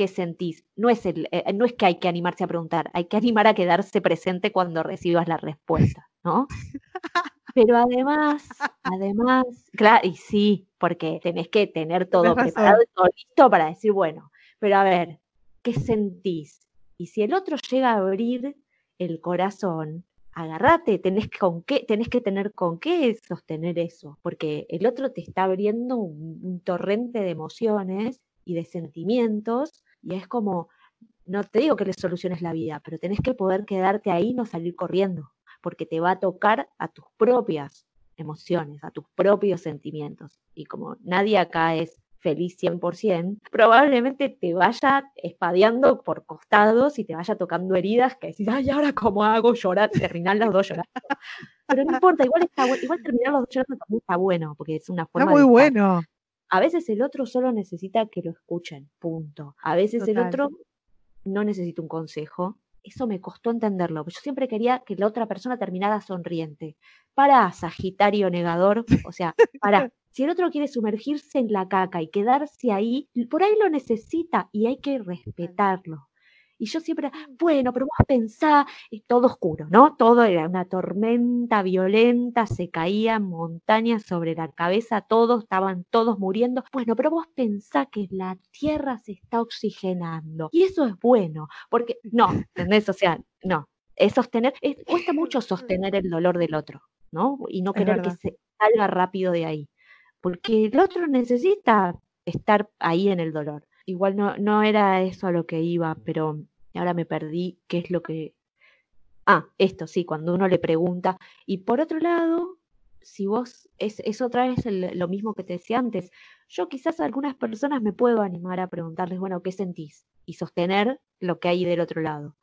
qué sentís. No es, el, eh, no es que hay que animarse a preguntar, hay que animar a quedarse presente cuando recibas la respuesta, ¿no? Pero además, además, claro, y sí, porque tenés que tener todo preparado y todo listo para decir, bueno, pero a ver, ¿qué sentís? Y si el otro llega a abrir el corazón, agarrate, tenés con qué, tenés que tener con qué sostener eso, porque el otro te está abriendo un, un torrente de emociones y de sentimientos, y es como, no te digo que le soluciones la vida, pero tenés que poder quedarte ahí y no salir corriendo, porque te va a tocar a tus propias emociones, a tus propios sentimientos. Y como nadie acá es feliz 100%, probablemente te vaya espadeando por costados y te vaya tocando heridas que decís, ay, ahora cómo hago llorar, terminar los dos llorando. Pero no importa, igual, está, igual terminar los dos llorando también está bueno, porque es una Está forma muy de estar. bueno. A veces el otro solo necesita que lo escuchen, punto. A veces el otro no necesita un consejo. Eso me costó entenderlo. porque Yo siempre quería que la otra persona terminara sonriente. Para, Sagitario negador. O sea, para. Si el otro quiere sumergirse en la caca y quedarse ahí, por ahí lo necesita y hay que respetarlo. Y yo siempre, bueno, pero vos pensá, y todo oscuro, ¿no? Todo era una tormenta violenta, se caían montañas sobre la cabeza, todos estaban todos muriendo. Bueno, pero vos pensá que la tierra se está oxigenando. Y eso es bueno, porque no, ¿entendés? O sea, no. Es sostener, es- cuesta mucho sostener el dolor del otro, ¿no? Y no querer que se salga rápido de ahí. Porque el otro necesita estar ahí en el dolor. Igual no, no era eso a lo que iba, pero ahora me perdí qué es lo que... Ah, esto sí, cuando uno le pregunta. Y por otro lado, si vos, es, es otra vez el- lo mismo que te decía antes, yo quizás a algunas personas me puedo animar a preguntarles, bueno, ¿qué sentís? Y sostener lo que hay del otro lado.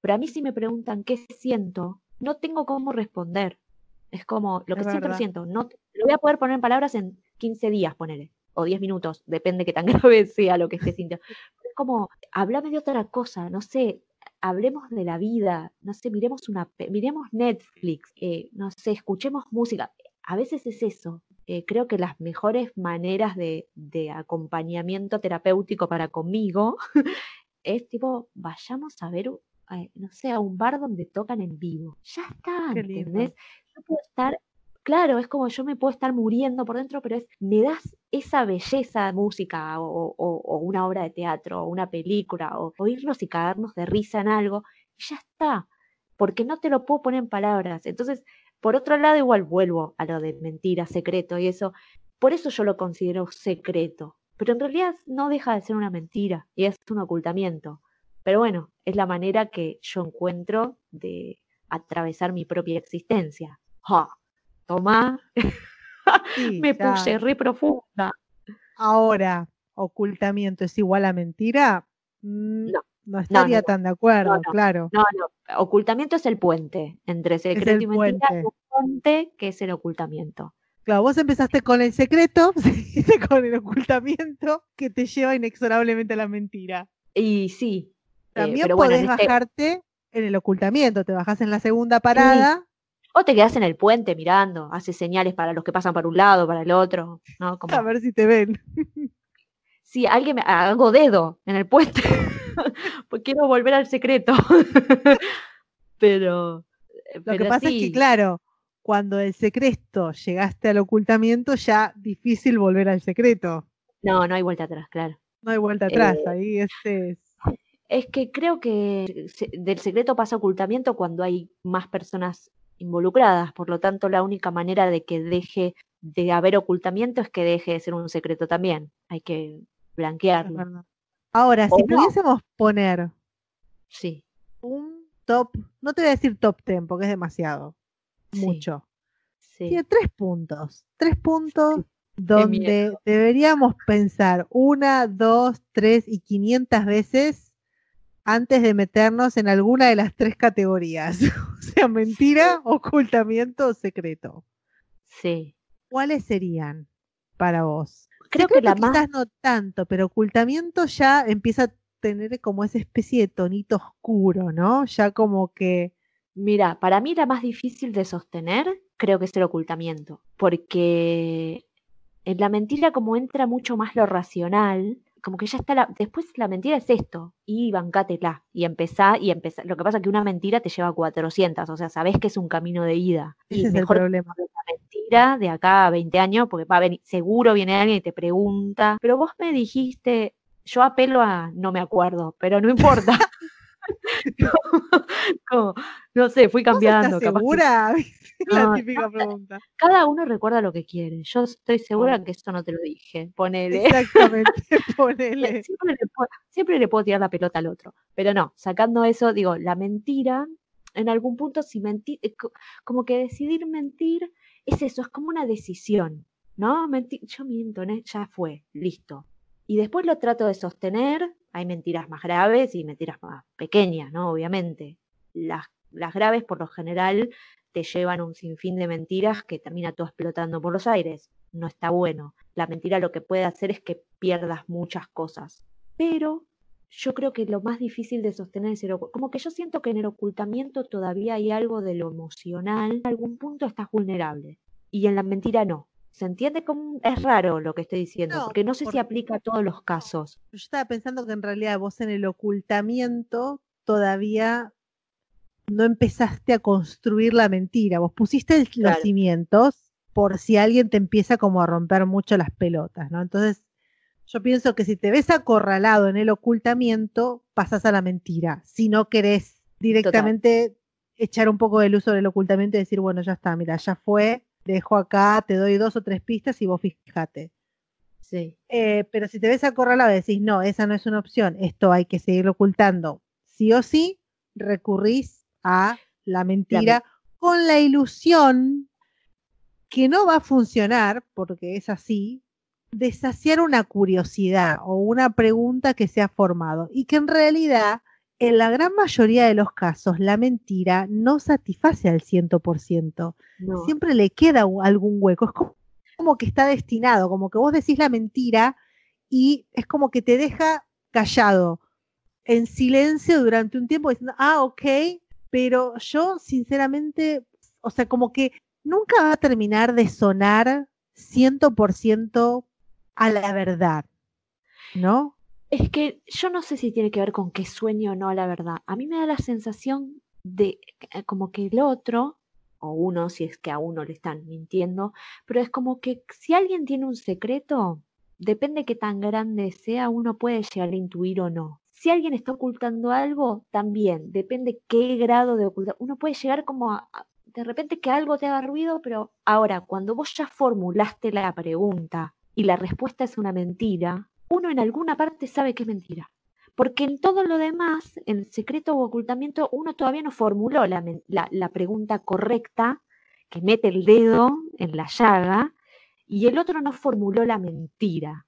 Pero a mí si me preguntan qué siento, no tengo cómo responder. Es como, lo que siento, lo verdad. siento. No, lo voy a poder poner en palabras en 15 días, ponele. O 10 minutos, depende qué tan grave sea lo que esté sintiendo. Como, háblame de otra cosa, no sé, hablemos de la vida, no sé, miremos una, miremos Netflix, eh, no sé, escuchemos música. A veces es eso. Eh, creo que las mejores maneras de, de acompañamiento terapéutico para conmigo es tipo, vayamos a ver, eh, no sé, a un bar donde tocan en vivo. Ya está. ¿entendés? Yo puedo estar, claro, es como yo me puedo estar muriendo por dentro, pero es, me das esa belleza de música o, una obra de teatro o una película o oírnos y cagarnos de risa en algo y ya está, porque no te lo puedo poner en palabras. Entonces, por otro lado, igual vuelvo a lo de mentira, secreto y eso. Por eso yo lo considero secreto, pero en realidad no deja de ser una mentira y es un ocultamiento. Pero bueno, es la manera que yo encuentro de atravesar mi propia existencia. ¡Ja! Tomá, Sí, me ya. puse re profunda. Ahora, ocultamiento es igual a mentira. Mm, No, no estaría no. tan de acuerdo, no. claro. No, no, ocultamiento es el puente entre secreto y mentira, puente. un puente que es el ocultamiento. Claro, vos empezaste con el secreto, seguiste con el ocultamiento que te lleva inexorablemente a la mentira. Y sí, eh, También bueno, podés este- bajarte en el ocultamiento, te bajás en la segunda parada. O te quedas en el puente mirando, haces señales para los que pasan para un lado, para el otro, ¿no? Como, A ver si te ven. si alguien me hago dedo en el puente, pues quiero volver al secreto. pero, Lo pero que pasa es sí, que, claro, cuando el secreto llegaste al ocultamiento, ya difícil volver al secreto. No, no hay vuelta atrás, claro. No hay vuelta atrás, Eh, ahí ese es. Es que creo que del secreto pasa ocultamiento cuando hay más personas involucradas, por lo tanto la única manera de que deje de haber ocultamiento es que deje de ser un secreto también. Hay que blanquearlo. Ahora, si no. pudiésemos poner Sí, un top, no te voy a decir top 10 porque es demasiado, Sí. mucho. sí. Tiene tres puntos, tres puntos donde deberíamos pensar una, dos, tres y quinientas veces antes de meternos en alguna de las tres categorías, o sea, mentira, ocultamiento o secreto. sí. ¿Cuáles serían para vos? Creo que la más quizás no tanto, pero ocultamiento ya empieza a tener como esa especie de tonito oscuro, ¿no? Ya como que Mira, para mí la más difícil de sostener creo que es el ocultamiento, porque en la mentira como entra mucho más lo racional, como que ya está la, después la mentira es esto, y bancátela, y empezá, y empezá. Lo que pasa es que una mentira te lleva 400, o sea, sabés que es un camino de ida, y ese es el mejor problema. que una mentira de acá a 20 años, porque va a venir, seguro viene alguien y te pregunta, pero vos me dijiste, yo apelo a, no me acuerdo, pero no importa. Como, no sé, fui ¿Vos cambiando. estás capaz que- segura? la No, típica pregunta. cada uno recuerda lo que quiere. Yo estoy segura que eso no te lo dije. Ponele. Exactamente, ponele. Siempre le, puedo, siempre le puedo tirar la pelota al otro. Pero no, sacando eso, digo, la mentira, en algún punto, si mentir, eh, co- como que decidir mentir es eso, es como una decisión, ¿no? Mentir, yo miento, ¿no? ya fue, listo. Y después lo trato de sostener. Hay mentiras más graves y mentiras más pequeñas, ¿no? Obviamente. Las, las graves, por lo general, te llevan un sinfín de mentiras que termina todo explotando por los aires. No está bueno. La mentira lo que puede hacer es que pierdas muchas cosas. Pero yo creo que lo más difícil de sostener es el Como que yo siento que en el ocultamiento todavía hay algo de lo emocional. En algún punto estás vulnerable. Y en la mentira no. ¿Se entiende? Como, es raro lo que estoy diciendo, No, porque no sé si aplica a todos los casos. Yo estaba pensando que en realidad vos en el ocultamiento todavía no empezaste a construir la mentira. Vos pusiste los Claro. cimientos por si alguien te empieza como a romper mucho las pelotas, ¿no? Entonces, yo pienso que si te ves acorralado en el ocultamiento, pasas a la mentira. Si no querés directamente echar un poco de luz sobre el ocultamiento y decir, bueno, ya está, mira, ya fue, dejo acá, te doy dos o tres pistas y vos fíjate. Sí. Eh, pero si te ves acorralado y decís, no, esa no es una opción, esto hay que seguirlo ocultando, sí o sí, recurrís a la mentira con la ilusión que no va a funcionar, porque es así, de saciar una curiosidad o una pregunta que se ha formado y que en realidad, en la gran mayoría de los casos, la mentira no satisface al 100%. No. Siempre le queda algún hueco. Es como, como que está destinado, como que vos decís la mentira y es como que te deja callado, en silencio durante un tiempo, diciendo, ah, ok, pero yo sinceramente, o sea, como que nunca va a terminar de sonar 100% a la verdad, ¿no? Es que yo no sé si tiene que ver con que sueño o no la verdad. A mí me da la sensación de eh, como que el otro, o uno, si es que a uno le están mintiendo, pero es como que si alguien tiene un secreto, depende qué tan grande sea, uno puede llegar a intuir o no. Si alguien está ocultando algo, también, depende qué grado de ocultar. Uno puede llegar como a- de repente que algo te haga ruido, pero ahora, cuando vos ya formulaste la pregunta y la respuesta es una mentira, uno en alguna parte sabe que es mentira. Porque en todo lo demás, en secreto o ocultamiento, uno todavía no formuló la, pregunta correcta, que mete el dedo en la llaga, y el otro no formuló la mentira.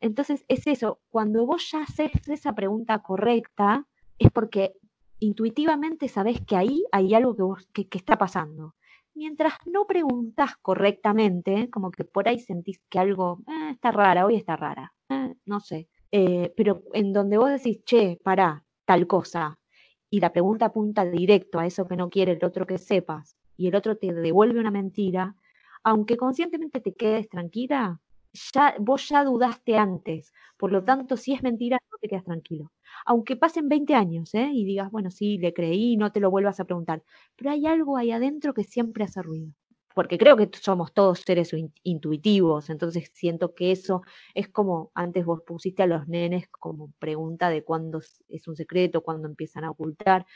Entonces es eso, cuando vos ya haces esa pregunta correcta, es porque intuitivamente sabés que ahí hay algo que, está pasando. Mientras no preguntas correctamente, como que por ahí sentís que algo "Eh, está rara, hoy está rara, no sé. Eh, pero en donde vos decís, che, pará, tal cosa, y la pregunta apunta directo a eso que no quiere el otro que sepas, y el otro te devuelve una mentira, aunque conscientemente te quedes tranquila, ya, vos ya dudaste antes. Por lo tanto, si es mentira, no te quedas tranquilo. Aunque pasen 20 años, ¿eh? Y digas, bueno, sí, le creí, no te lo vuelvas a preguntar. Pero hay algo ahí adentro que siempre hace ruido. Porque creo que somos todos seres in- intuitivos, entonces siento que eso es como antes vos pusiste a los nenes como pregunta de cuándo es- un secreto, cuándo empiezan a ocultar,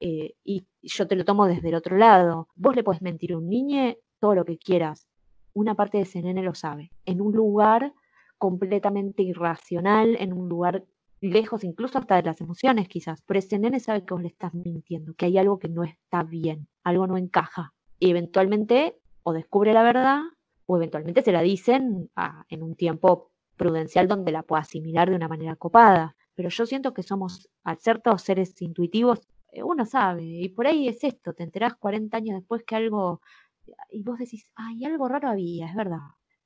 eh, y yo te lo tomo desde el otro lado. Vos le puedes mentir a un niño todo lo que quieras, una parte de ese nene lo sabe, en un lugar completamente irracional, en un lugar lejos incluso hasta de las emociones quizás, pero ese nene sabe que vos le estás mintiendo, que hay algo que no está bien, algo no encaja. Y eventualmente o descubre la verdad o eventualmente se la dicen en un tiempo prudencial donde la pueda asimilar de una manera copada. Pero yo siento que somos, al ser todos seres intuitivos, eh, uno sabe, y por ahí es esto, te enterás 40 años después que algo, y vos decís, ay, algo raro había, es verdad.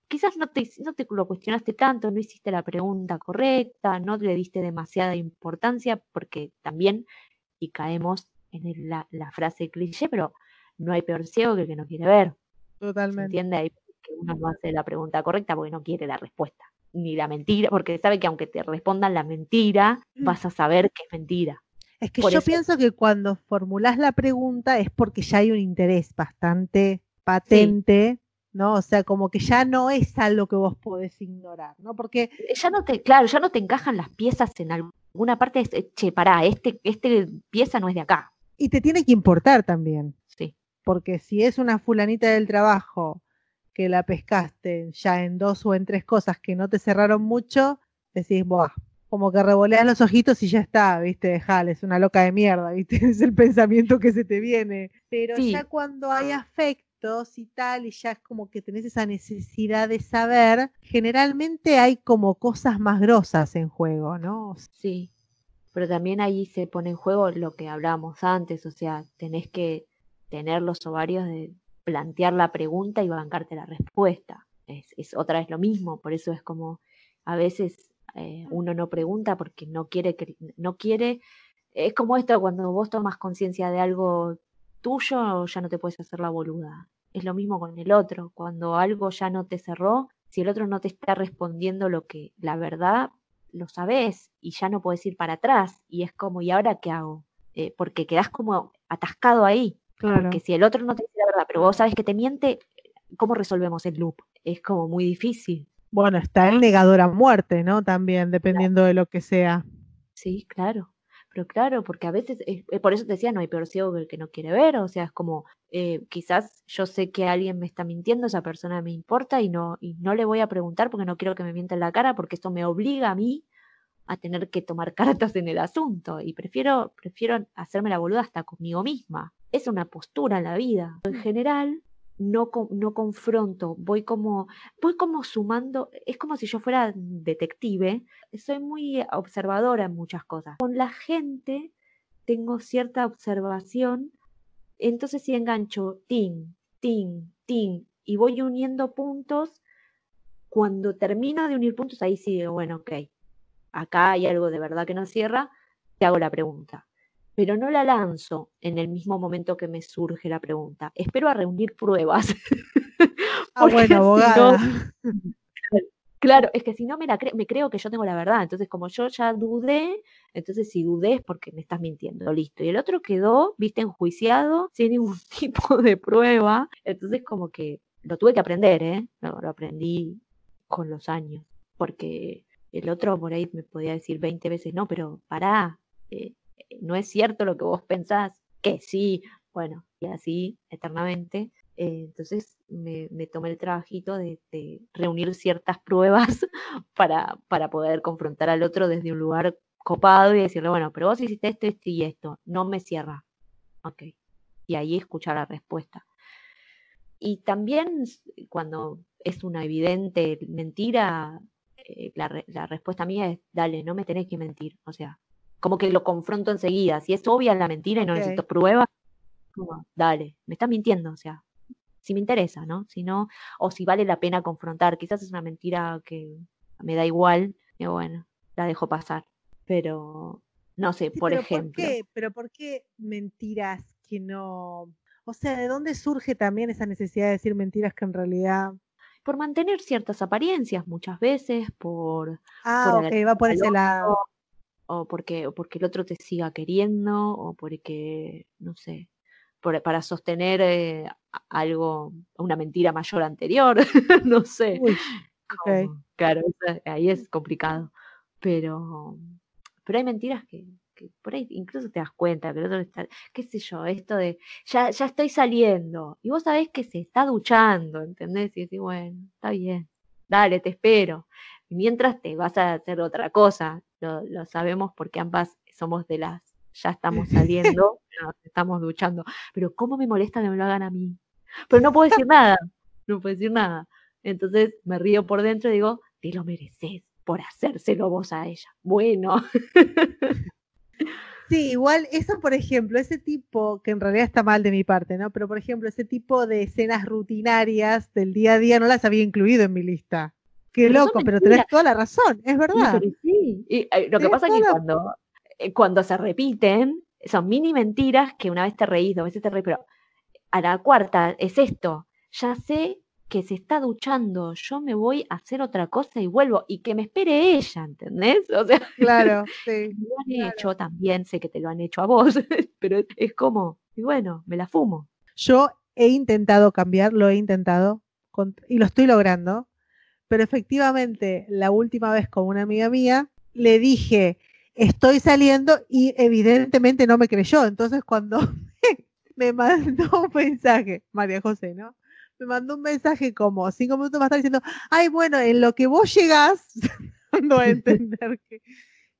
Quizás no te, no te lo cuestionaste tanto, no hiciste la pregunta correcta, no le diste demasiada importancia, porque también, y caemos en la, la frase cliché, pero no hay peor ciego que el que no quiere ver. ¿Se Totalmente. entiende? Que uno no hace la pregunta correcta porque no quiere la respuesta, ni la mentira, porque sabe que aunque te respondan la mentira, Mm. vas a saber que es mentira. Es que Por yo eso- pienso que cuando formulás la pregunta es porque ya hay un interés bastante patente, ¿no? O sea, como que ya no es algo que vos podés ignorar, ¿no? Porque Eh, Ya no te, claro, ya no te encajan las piezas en alguna parte, es, eh, che, pará, este, este pieza no es de acá. y te tiene que importar también, Sí, porque si es una fulanita del trabajo que la pescaste ya en dos o en tres cosas que no te cerraron mucho, decís, buah, como que revoleas los ojitos y ya está, ¿viste? Dejale, es una loca de mierda, ¿viste? Es el pensamiento que se te viene. Pero Sí. ya cuando hay afectos y tal, y ya es como que tenés esa necesidad de saber, generalmente hay como cosas más grosas en juego, ¿no? sí. Pero también ahí se pone en juego lo que hablábamos antes, o sea, tenés que tener los ovarios de plantear la pregunta y bancarte la respuesta. Es, otra vez lo mismo, por eso es como a veces eh, uno no pregunta porque no quiere, no quiere, es como esto cuando vos tomas conciencia de algo tuyo, ya no te puedes hacer la boluda. Es lo mismo con el otro, cuando algo ya no te cerró, si el otro no te está respondiendo lo que la verdad, lo sabes y ya no puedes ir para atrás y es como, ¿y ahora qué hago? Eh, porque quedás como atascado ahí, Claro. porque si el otro no te dice la verdad, pero vos sabes que te miente, ¿cómo resolvemos el loop? Es como muy difícil. Bueno, está el negador a muerte, ¿no? También, dependiendo de lo que sea. Sí, claro. Pero claro, porque a veces, es- eh, por eso te decía, no hay peor ciego que el que no quiere ver, o sea, es como, eh, quizás yo sé que alguien me está mintiendo, esa persona me importa y no, y no le voy a preguntar porque no quiero que me mienta en la cara, porque esto me obliga a mí a tener que tomar cartas en el asunto, y prefiero, prefiero hacerme la boluda hasta conmigo misma. Es una postura en la vida. En general, no, no confronto, voy como, voy como sumando, es como si yo fuera detective, soy muy observadora en muchas cosas. Con la gente tengo cierta observación, entonces si engancho tin, tin, tin y voy uniendo puntos, cuando termino de unir puntos, ahí sí digo, bueno, ok, acá hay algo de verdad que no cierra, te hago la pregunta. Pero no la lanzo en el mismo momento que me surge la pregunta. Espero a reunir pruebas. Ah, Porque bueno, si no- abogada. Claro, es que si no me, la cre- me creo que yo tengo la verdad. Entonces, como yo ya dudé, entonces si dudé es porque me estás mintiendo, listo. Y el otro quedó, viste, enjuiciado, sin ningún tipo de prueba. Entonces, como que lo tuve que aprender, ¿eh? Lo, lo aprendí con los años. Porque el otro por ahí me podía decir 20 veces, no, pero pará, eh, eh, no es cierto lo que vos pensás, que sí, bueno, y así eternamente. Eh, entonces me, me tomé el trabajito de, reunir ciertas pruebas para, para poder confrontar al otro desde un lugar copado y decirle, bueno, pero vos hiciste esto, esto y esto, no me cierra. Ok. Y ahí escuchar la respuesta. Y también cuando es una evidente mentira, eh, la, re- la respuesta mía es, dale, no me tenés que mentir. O sea, como que lo confronto enseguida. Si es obvia la mentira y no necesito pruebas, como, dale, me estás mintiendo, o sea, si me interesa, ¿no? Si no, o si vale la pena confrontar, quizás es una mentira que me da igual, y bueno, la dejo pasar. Pero, no sé, Sí, por pero ejemplo. ¿por qué? Pero ¿por qué mentiras que no? O sea, ¿de dónde surge también esa necesidad de decir mentiras que en realidad... Por mantener ciertas apariencias muchas veces, por, Ah, por ok, va por ese lado. o porque, o porque el otro te siga queriendo, o porque, no sé, por- para sostener eh, algo, una mentira mayor anterior, no sé. Uy, ok. Como- Claro, ahí es complicado. Pero, pero hay mentiras que, que por ahí incluso te das cuenta que el otro está, qué sé yo, esto de ya, ya estoy saliendo. Y vos sabés que se está duchando, ¿entendés? Y decís, bueno, está bien, dale, te espero. Y mientras te vas a hacer otra cosa, lo, lo sabemos porque ambas somos de las, ya estamos saliendo, nos estamos duchando. Pero cómo me molesta que me lo hagan a mí. Pero no puedo decir nada, no puedo decir nada. Entonces me río por dentro y digo, te lo mereces por hacérselo vos a ella. Bueno, Sí, igual eso, por ejemplo, ese tipo, que en realidad está mal de mi parte, ¿no? Pero, por ejemplo, ese tipo de escenas rutinarias del día a día no las había incluido en mi lista. Qué Pero loco, pero tenés toda la razón, es Sí, verdad. sí. Y, eh, lo que pasa es que cuando, eh, cuando se repiten, son mini mentiras que una vez te reís, dos veces te reís, pero a la cuarta es esto. Ya sé que se está duchando, yo me voy a hacer otra cosa y vuelvo, y que me espere ella, ¿entendés? O sea, Claro, sí. lo han Claro. hecho también, sé que te lo han hecho a vos, pero es- como, y bueno, me la fumo. Yo he intentado cambiar, lo he intentado y lo estoy logrando, pero efectivamente la última vez con una amiga mía le dije, estoy saliendo y evidentemente no me creyó. Entonces cuando me mandó un mensaje, María José, ¿no? Me mandó un mensaje como cinco minutos más tarde diciendo, ay, bueno, en lo que vos llegás, dando a entender que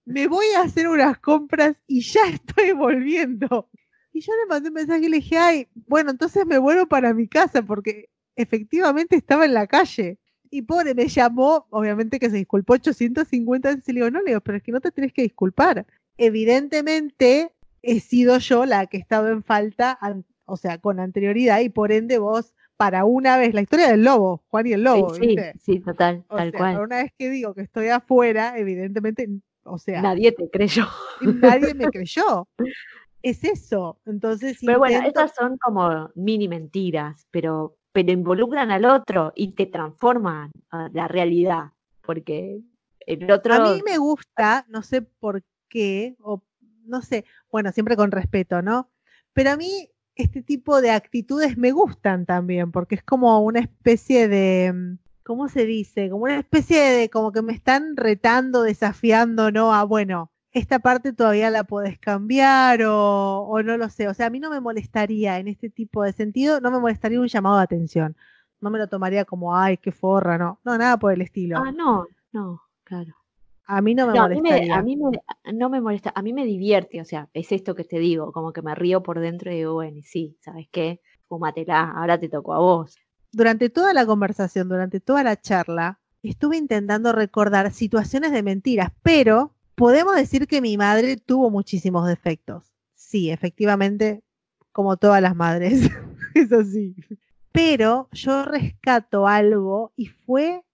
me voy a hacer unas compras y ya estoy volviendo. Y yo le mandé un mensaje y le dije, ay, bueno, entonces me vuelvo para mi casa porque efectivamente estaba en la calle. Y pobre, me llamó, obviamente que se disculpó 850 veces y le digo, no, le digo, pero es que no te tenés que disculpar. Evidentemente he sido yo la que he estado en falta, o sea, con anterioridad y por ende vos, para una vez, la historia del lobo, Juan y el lobo, Sí, ¿viste? sí, total, O tal sea, cual. una vez que digo que estoy afuera, evidentemente, o sea, Nadie te creyó. nadie me creyó. Es eso. Entonces, Pero bueno, esas son como mini mentiras, pero, pero involucran al otro y te transforman a la realidad, porque el otro... a mí me gusta, no sé por qué, o no sé, bueno, siempre con respeto, ¿no? Pero a mí este tipo de actitudes me gustan también, porque es como una especie de, mm, ¿cómo se dice? Como una especie de, como que me están retando, desafiando, ¿no? A, bueno, esta parte todavía la puedes cambiar o, o no lo sé. O sea, a mí no me molestaría en este tipo de sentido, no me molestaría un llamado de atención. No me lo tomaría como, ay, qué forra, no. No, nada por el estilo. Ah, no, no, claro. A mí no me No, a mí, me, molestaría. a mí me- no me molesta, a mí me divierte, o sea, es esto que te digo, como que me río por dentro y digo, bueno, sí, ¿sabes qué? Fúmatela, ahora te tocó a vos. Durante toda la conversación, durante toda la charla, estuve intentando recordar situaciones de mentiras, pero podemos decir que mi madre tuvo muchísimos defectos. Sí, efectivamente, como todas las madres, es así. Pero yo rescato algo y fue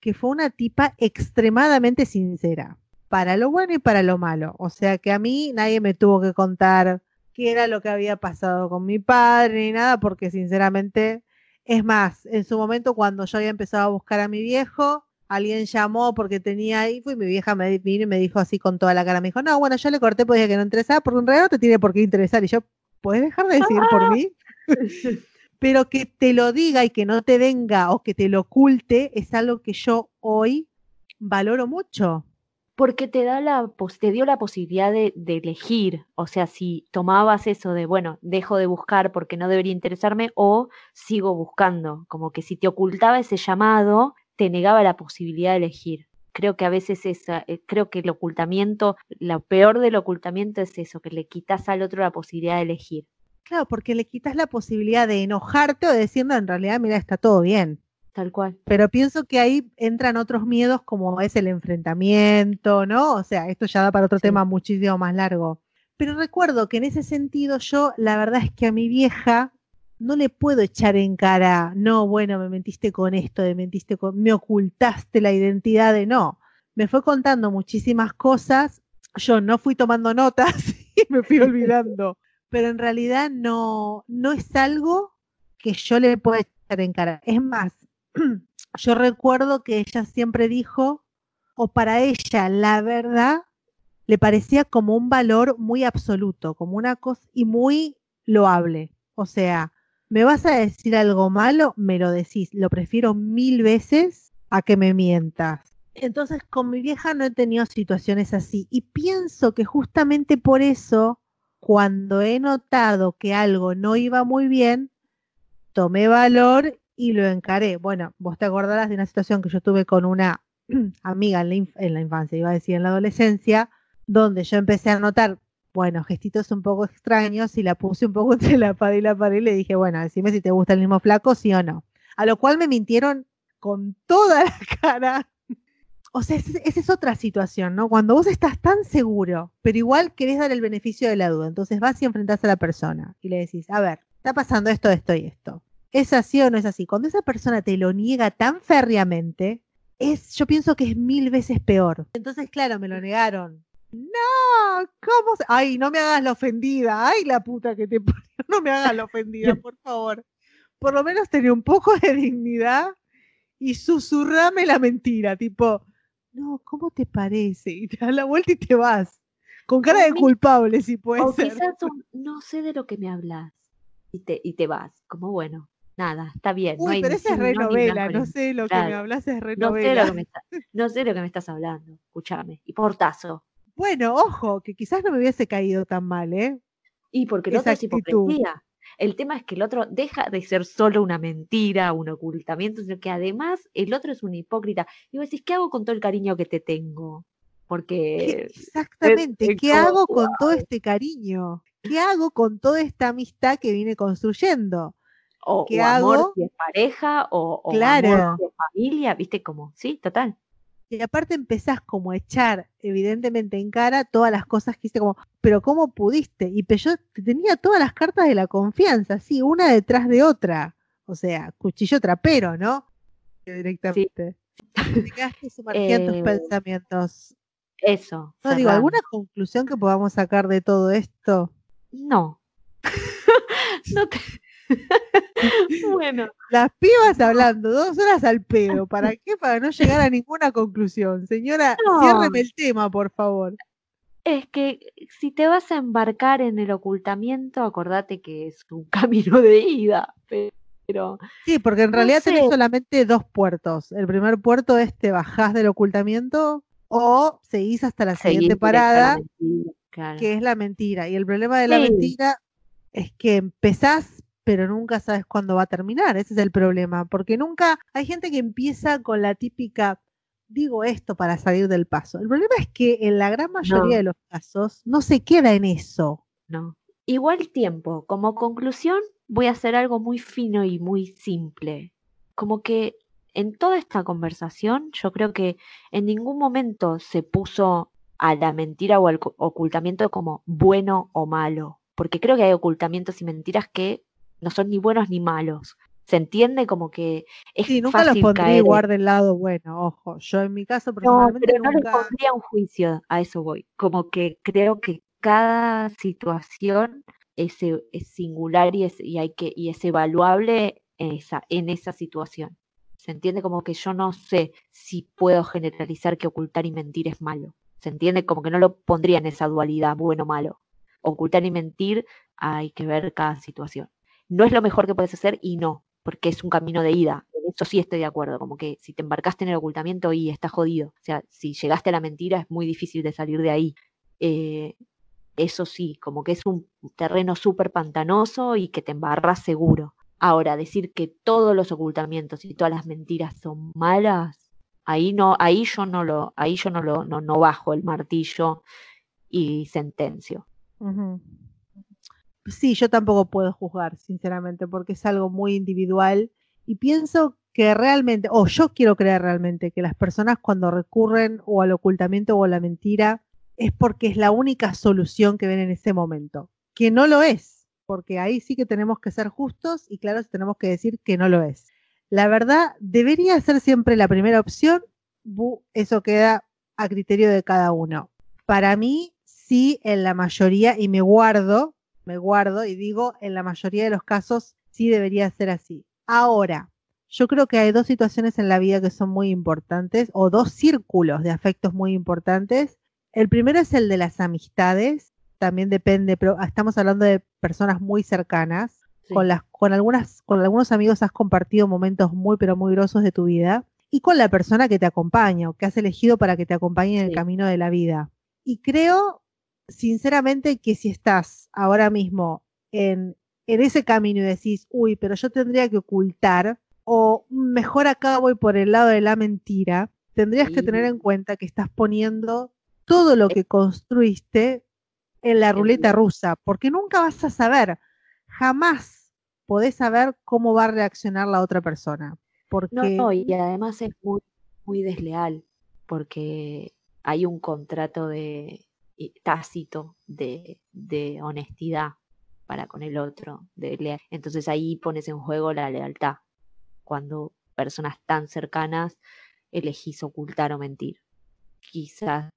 que fue una tipa extremadamente sincera, para lo bueno y para lo malo. O sea que a mí nadie me tuvo que contar qué era lo que había pasado con mi padre ni nada, porque sinceramente, es más, en su momento cuando yo había empezado a buscar a mi viejo, alguien llamó porque tenía hijo y mi vieja me vino y me dijo así con toda la cara, me dijo, no, bueno, yo le corté porque que no interesaba, porque en realidad no te tiene por qué interesar. Y yo, ¿puedes dejar de decir por mí? Pero que te lo diga y que no te venga o que te lo oculte es algo que yo hoy valoro mucho. Porque te da la te dio la posibilidad de, de elegir. O sea, si tomabas eso de, bueno, dejo de buscar porque no debería interesarme, o sigo buscando. Como que si te ocultaba ese llamado, te negaba la posibilidad de elegir. Creo que a veces esa, eh, creo que el ocultamiento, lo peor del ocultamiento es eso, que le quitas al otro la posibilidad de elegir. Claro, porque le quitas la posibilidad de enojarte o de decir, no, en realidad, mira, está todo bien. Tal cual. Pero pienso que ahí entran otros miedos como es el enfrentamiento, ¿no? O sea, esto ya da para otro Sí. tema muchísimo más largo. Pero recuerdo que en ese sentido yo, la verdad es que a mi vieja no le puedo echar en cara, no, bueno, me mentiste con esto, me mentiste con, me ocultaste la identidad de no. Me fue contando muchísimas cosas, yo no fui tomando notas y me fui olvidando. Pero en realidad no, no es algo que yo le pueda echar en cara. Es más, yo recuerdo que ella siempre dijo, o para ella la verdad le parecía como un valor muy absoluto, como una cosa y muy loable. O sea, me vas a decir algo malo, me lo decís. Lo prefiero mil veces a que me mientas. Entonces, con mi vieja no he tenido situaciones así. Y pienso que justamente por eso, cuando he notado que algo no iba muy bien, tomé valor y lo encaré. Bueno, vos te acordarás de una situación que yo tuve con una amiga en la, infancia, iba a decir en la adolescencia, donde yo empecé a notar, bueno, gestitos un poco extraños y la puse un poco entre la pared y la pared y le dije, bueno, decime si te gusta el mismo flaco, sí o no. A lo cual me mintieron con toda la cara. O sea, es- esa es otra situación, ¿no? Cuando vos estás tan seguro, pero igual querés dar el beneficio de la duda, entonces vas y enfrentás a la persona y le decís, a ver, está pasando esto, esto y esto. ¿Es así o no es así? Cuando esa persona te lo niega tan férreamente, es, yo pienso que es mil veces peor. Entonces, claro, me lo negaron. No, ¿cómo? Ay, no me hagas la ofendida. Ay, la puta que te parió. No me hagas la ofendida, por favor. Por lo menos tener un poco de dignidad y susurrame la mentira, tipo, no, ¿cómo te parece? Y te das la vuelta y te vas. Con cara de culpable, si puede O ser. quizás un, no sé de lo que me hablas. Y te, y te vas. Como bueno, nada, está bien. no Uy, hay pero esa es ni no, blanco, no sé lo que me hablas, es No sé, lo renovela. que me está- no sé lo que me estás hablando. Escúchame. Y portazo. Bueno, ojo, que quizás no me hubiese caído tan mal, ¿eh? Y porque otro es hipocresía. El tema es que el otro deja de ser solo una mentira, un ocultamiento, sino que además el otro es un hipócrita. Y vos decís, ¿qué hago con todo el cariño que te tengo? ¿Qué- Porque Exactamente, es ¿qué como, hago con todo este cariño? ¿Qué hago con toda esta amistad que vine construyendo? o, ¿qué o amor hago? si es pareja, o, o Claro. amor si es familia, ¿viste? Como, sí, total. Y aparte empezás como a echar, evidentemente, en cara todas las cosas que hice, como, pero ¿cómo pudiste? Y pe- yo te- tenía todas las cartas de la confianza, así, una detrás de otra. O sea, cuchillo trapero, ¿no? Directamente. Te quedaste en tus Eh, pensamientos. Eso. No digo. ¿alguna conclusión que podamos sacar de todo esto? No. no te... bueno, Las pibas hablando dos horas al pedo. ¿Para qué? Para no llegar a ninguna conclusión. Señora, No. ciérreme el tema, por favor. es que si te vas a embarcar en el ocultamiento, acordate que es un camino de ida. Pero Sí, porque en No realidad tenés sé. solamente dos puertos. El primer puerto es te bajás del ocultamiento o seguís hasta la seguís siguiente parada, mentira, claro. que es la mentira. Y el problema de la Sí. mentira es que empezás, pero nunca sabes cuándo va a terminar. Ese es el problema. Porque nunca hay gente que empieza con la típica, digo esto para salir del paso. El problema es que en la gran mayoría No. de los casos no se queda en eso. No. Igual tiempo, como conclusión, voy a hacer algo muy fino y muy simple. Como que en toda esta conversación, yo creo que en ningún momento se puso a la mentira o al ocultamiento como bueno o malo, porque creo que hay ocultamientos y mentiras que no son ni buenos ni malos. Se entiende como que es Sí, nunca los fácil pondría caer en- igual del lado bueno. Ojo, yo en mi caso No, personalmente pero no le nunca... pondría un juicio, a eso voy. Como que creo que cada situación es, e- es singular y es, y hay que, y es evaluable en esa, en esa situación. ¿Se entiende? Como que yo no sé si puedo generalizar que ocultar y mentir es malo. ¿Se entiende? Como que no lo pondría en esa dualidad, bueno o malo. Ocultar y mentir hay que ver cada situación. No es lo mejor que puedes hacer y no, porque es un camino de ida. En eso sí estoy de acuerdo, como que si te embarcaste en el ocultamiento y está jodido. O sea, si llegaste a la mentira es muy difícil de salir de ahí. Eh, eso sí, como que es un terreno súper pantanoso y que te embarras seguro. Ahora, decir que todos los ocultamientos y todas las mentiras son malas, ahí no, ahí yo no lo, ahí yo no lo, no, no bajo el martillo y sentencio. Sí, yo tampoco puedo juzgar, sinceramente, porque es algo muy individual y pienso que realmente, o yo quiero creer realmente que las personas cuando recurren o al ocultamiento o a la mentira es porque es la única solución que ven en ese momento, que no lo es, porque ahí sí que tenemos que ser justos y claro, tenemos que decir que no lo es. La verdad, debería ser siempre la primera opción, eso queda a criterio de cada uno. Para mí, sí, en la mayoría, y me guardo, me guardo y digo, en la mayoría de los casos sí debería ser así. Ahora, yo creo que hay dos situaciones en la vida que son muy importantes, o dos círculos de afectos muy importantes. El primero es el de las amistades, también depende, pero estamos hablando de personas muy cercanas. Sí. con, las, con, algunas, con algunos amigos has compartido momentos muy, pero muy grosos de tu vida, y con la persona que te acompaña o que has elegido para que te acompañe en el camino de la vida. Y creo, sinceramente, que si estás ahora mismo en, en ese camino y decís, uy, pero yo tendría que ocultar, o mejor acá voy por el lado de la mentira, tendrías que tener en cuenta que estás poniendo todo lo que construiste en la ruleta rusa, porque nunca vas a saber, jamás podés saber cómo va a reaccionar la otra persona. Porque No, no, y además es muy, muy desleal, porque hay un contrato de tácito de, honestidad para con el otro, de Entonces ahí pones en juego la lealtad, cuando personas tan cercanas elegís ocultar o mentir. Quizás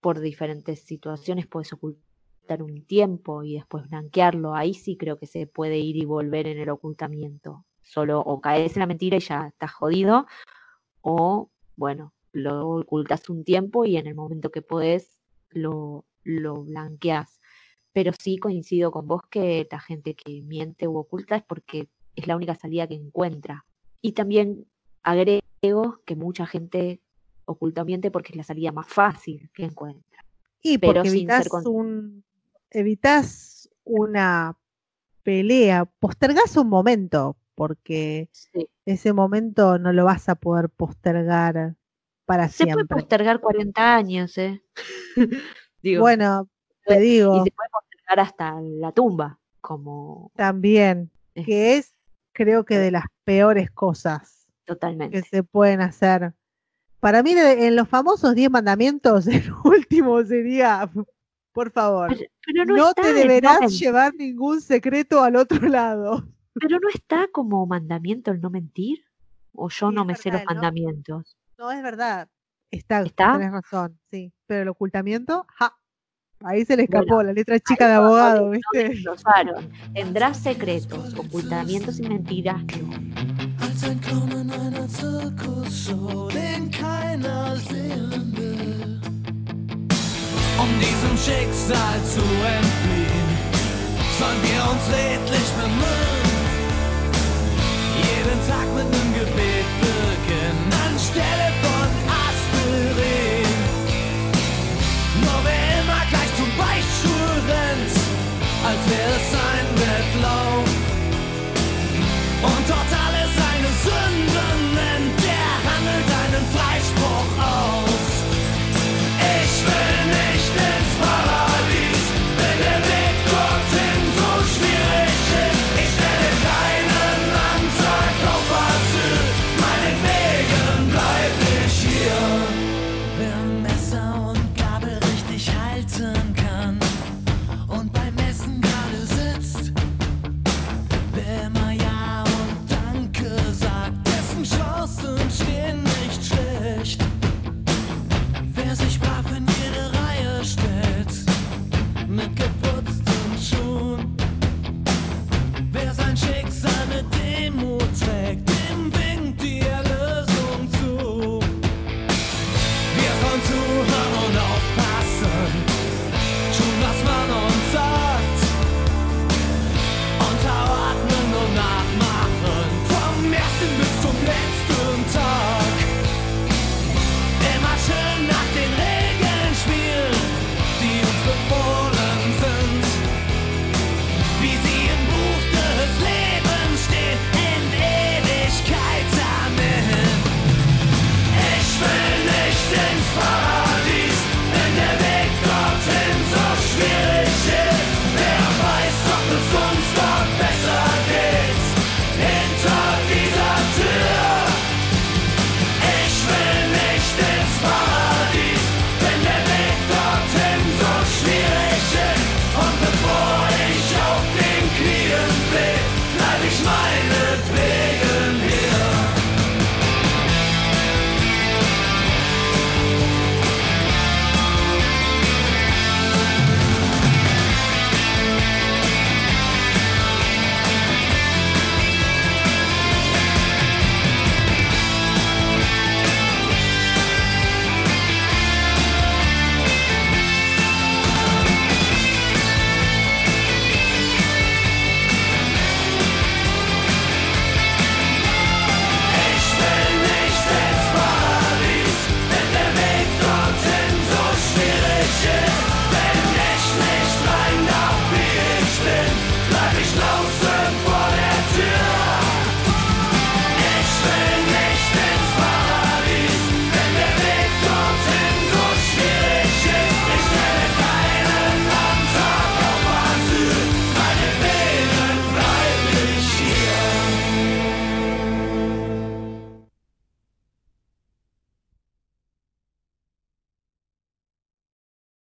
por diferentes situaciones puedes ocultar un tiempo y después blanquearlo. Ahí sí creo que se puede ir y volver en el ocultamiento. Solo o caes en la mentira y ya estás jodido, o bueno, lo ocultas un tiempo y en el momento que podés lo, lo blanqueas. Pero sí coincido con vos que la gente que miente u oculta es porque es la única salida que encuentra. Y también agrego que mucha gente oculta o miente porque es la salida más fácil que encuentra. Y pero porque ser evitas con- un evitas una pelea, postergás un momento, porque Sí. ese momento no lo vas a poder postergar para Se puede siempre. postergar 40 años, ¿eh? Digo, Bueno, te y digo se puede postergar hasta la tumba, como también es- que es, creo que de las peores cosas que totalmente. se pueden hacer. Para mí, en los famosos 10 mandamientos, el último sería, por favor, Pero, pero no, te deberás llevar ningún secreto al otro lado. Pero no está como mandamiento el no mentir. O yo Sí, no me sé los mandamientos. No, es verdad. Está, ¿Está? tenés razón, sí. Pero el ocultamiento, ja, ahí se le Bueno, escapó la letra chica de abogado, no ¿viste? Tendrás secretos, ocultamientos y mentiras. no. Als ein Clown in einer Zirkusshow, den keiner sehen will. Um diesem Schicksal zu entfliehen, sollen wir uns redlich bemühen. jeden Tag mit einem Gebet beginnen anstelle von Aspirin.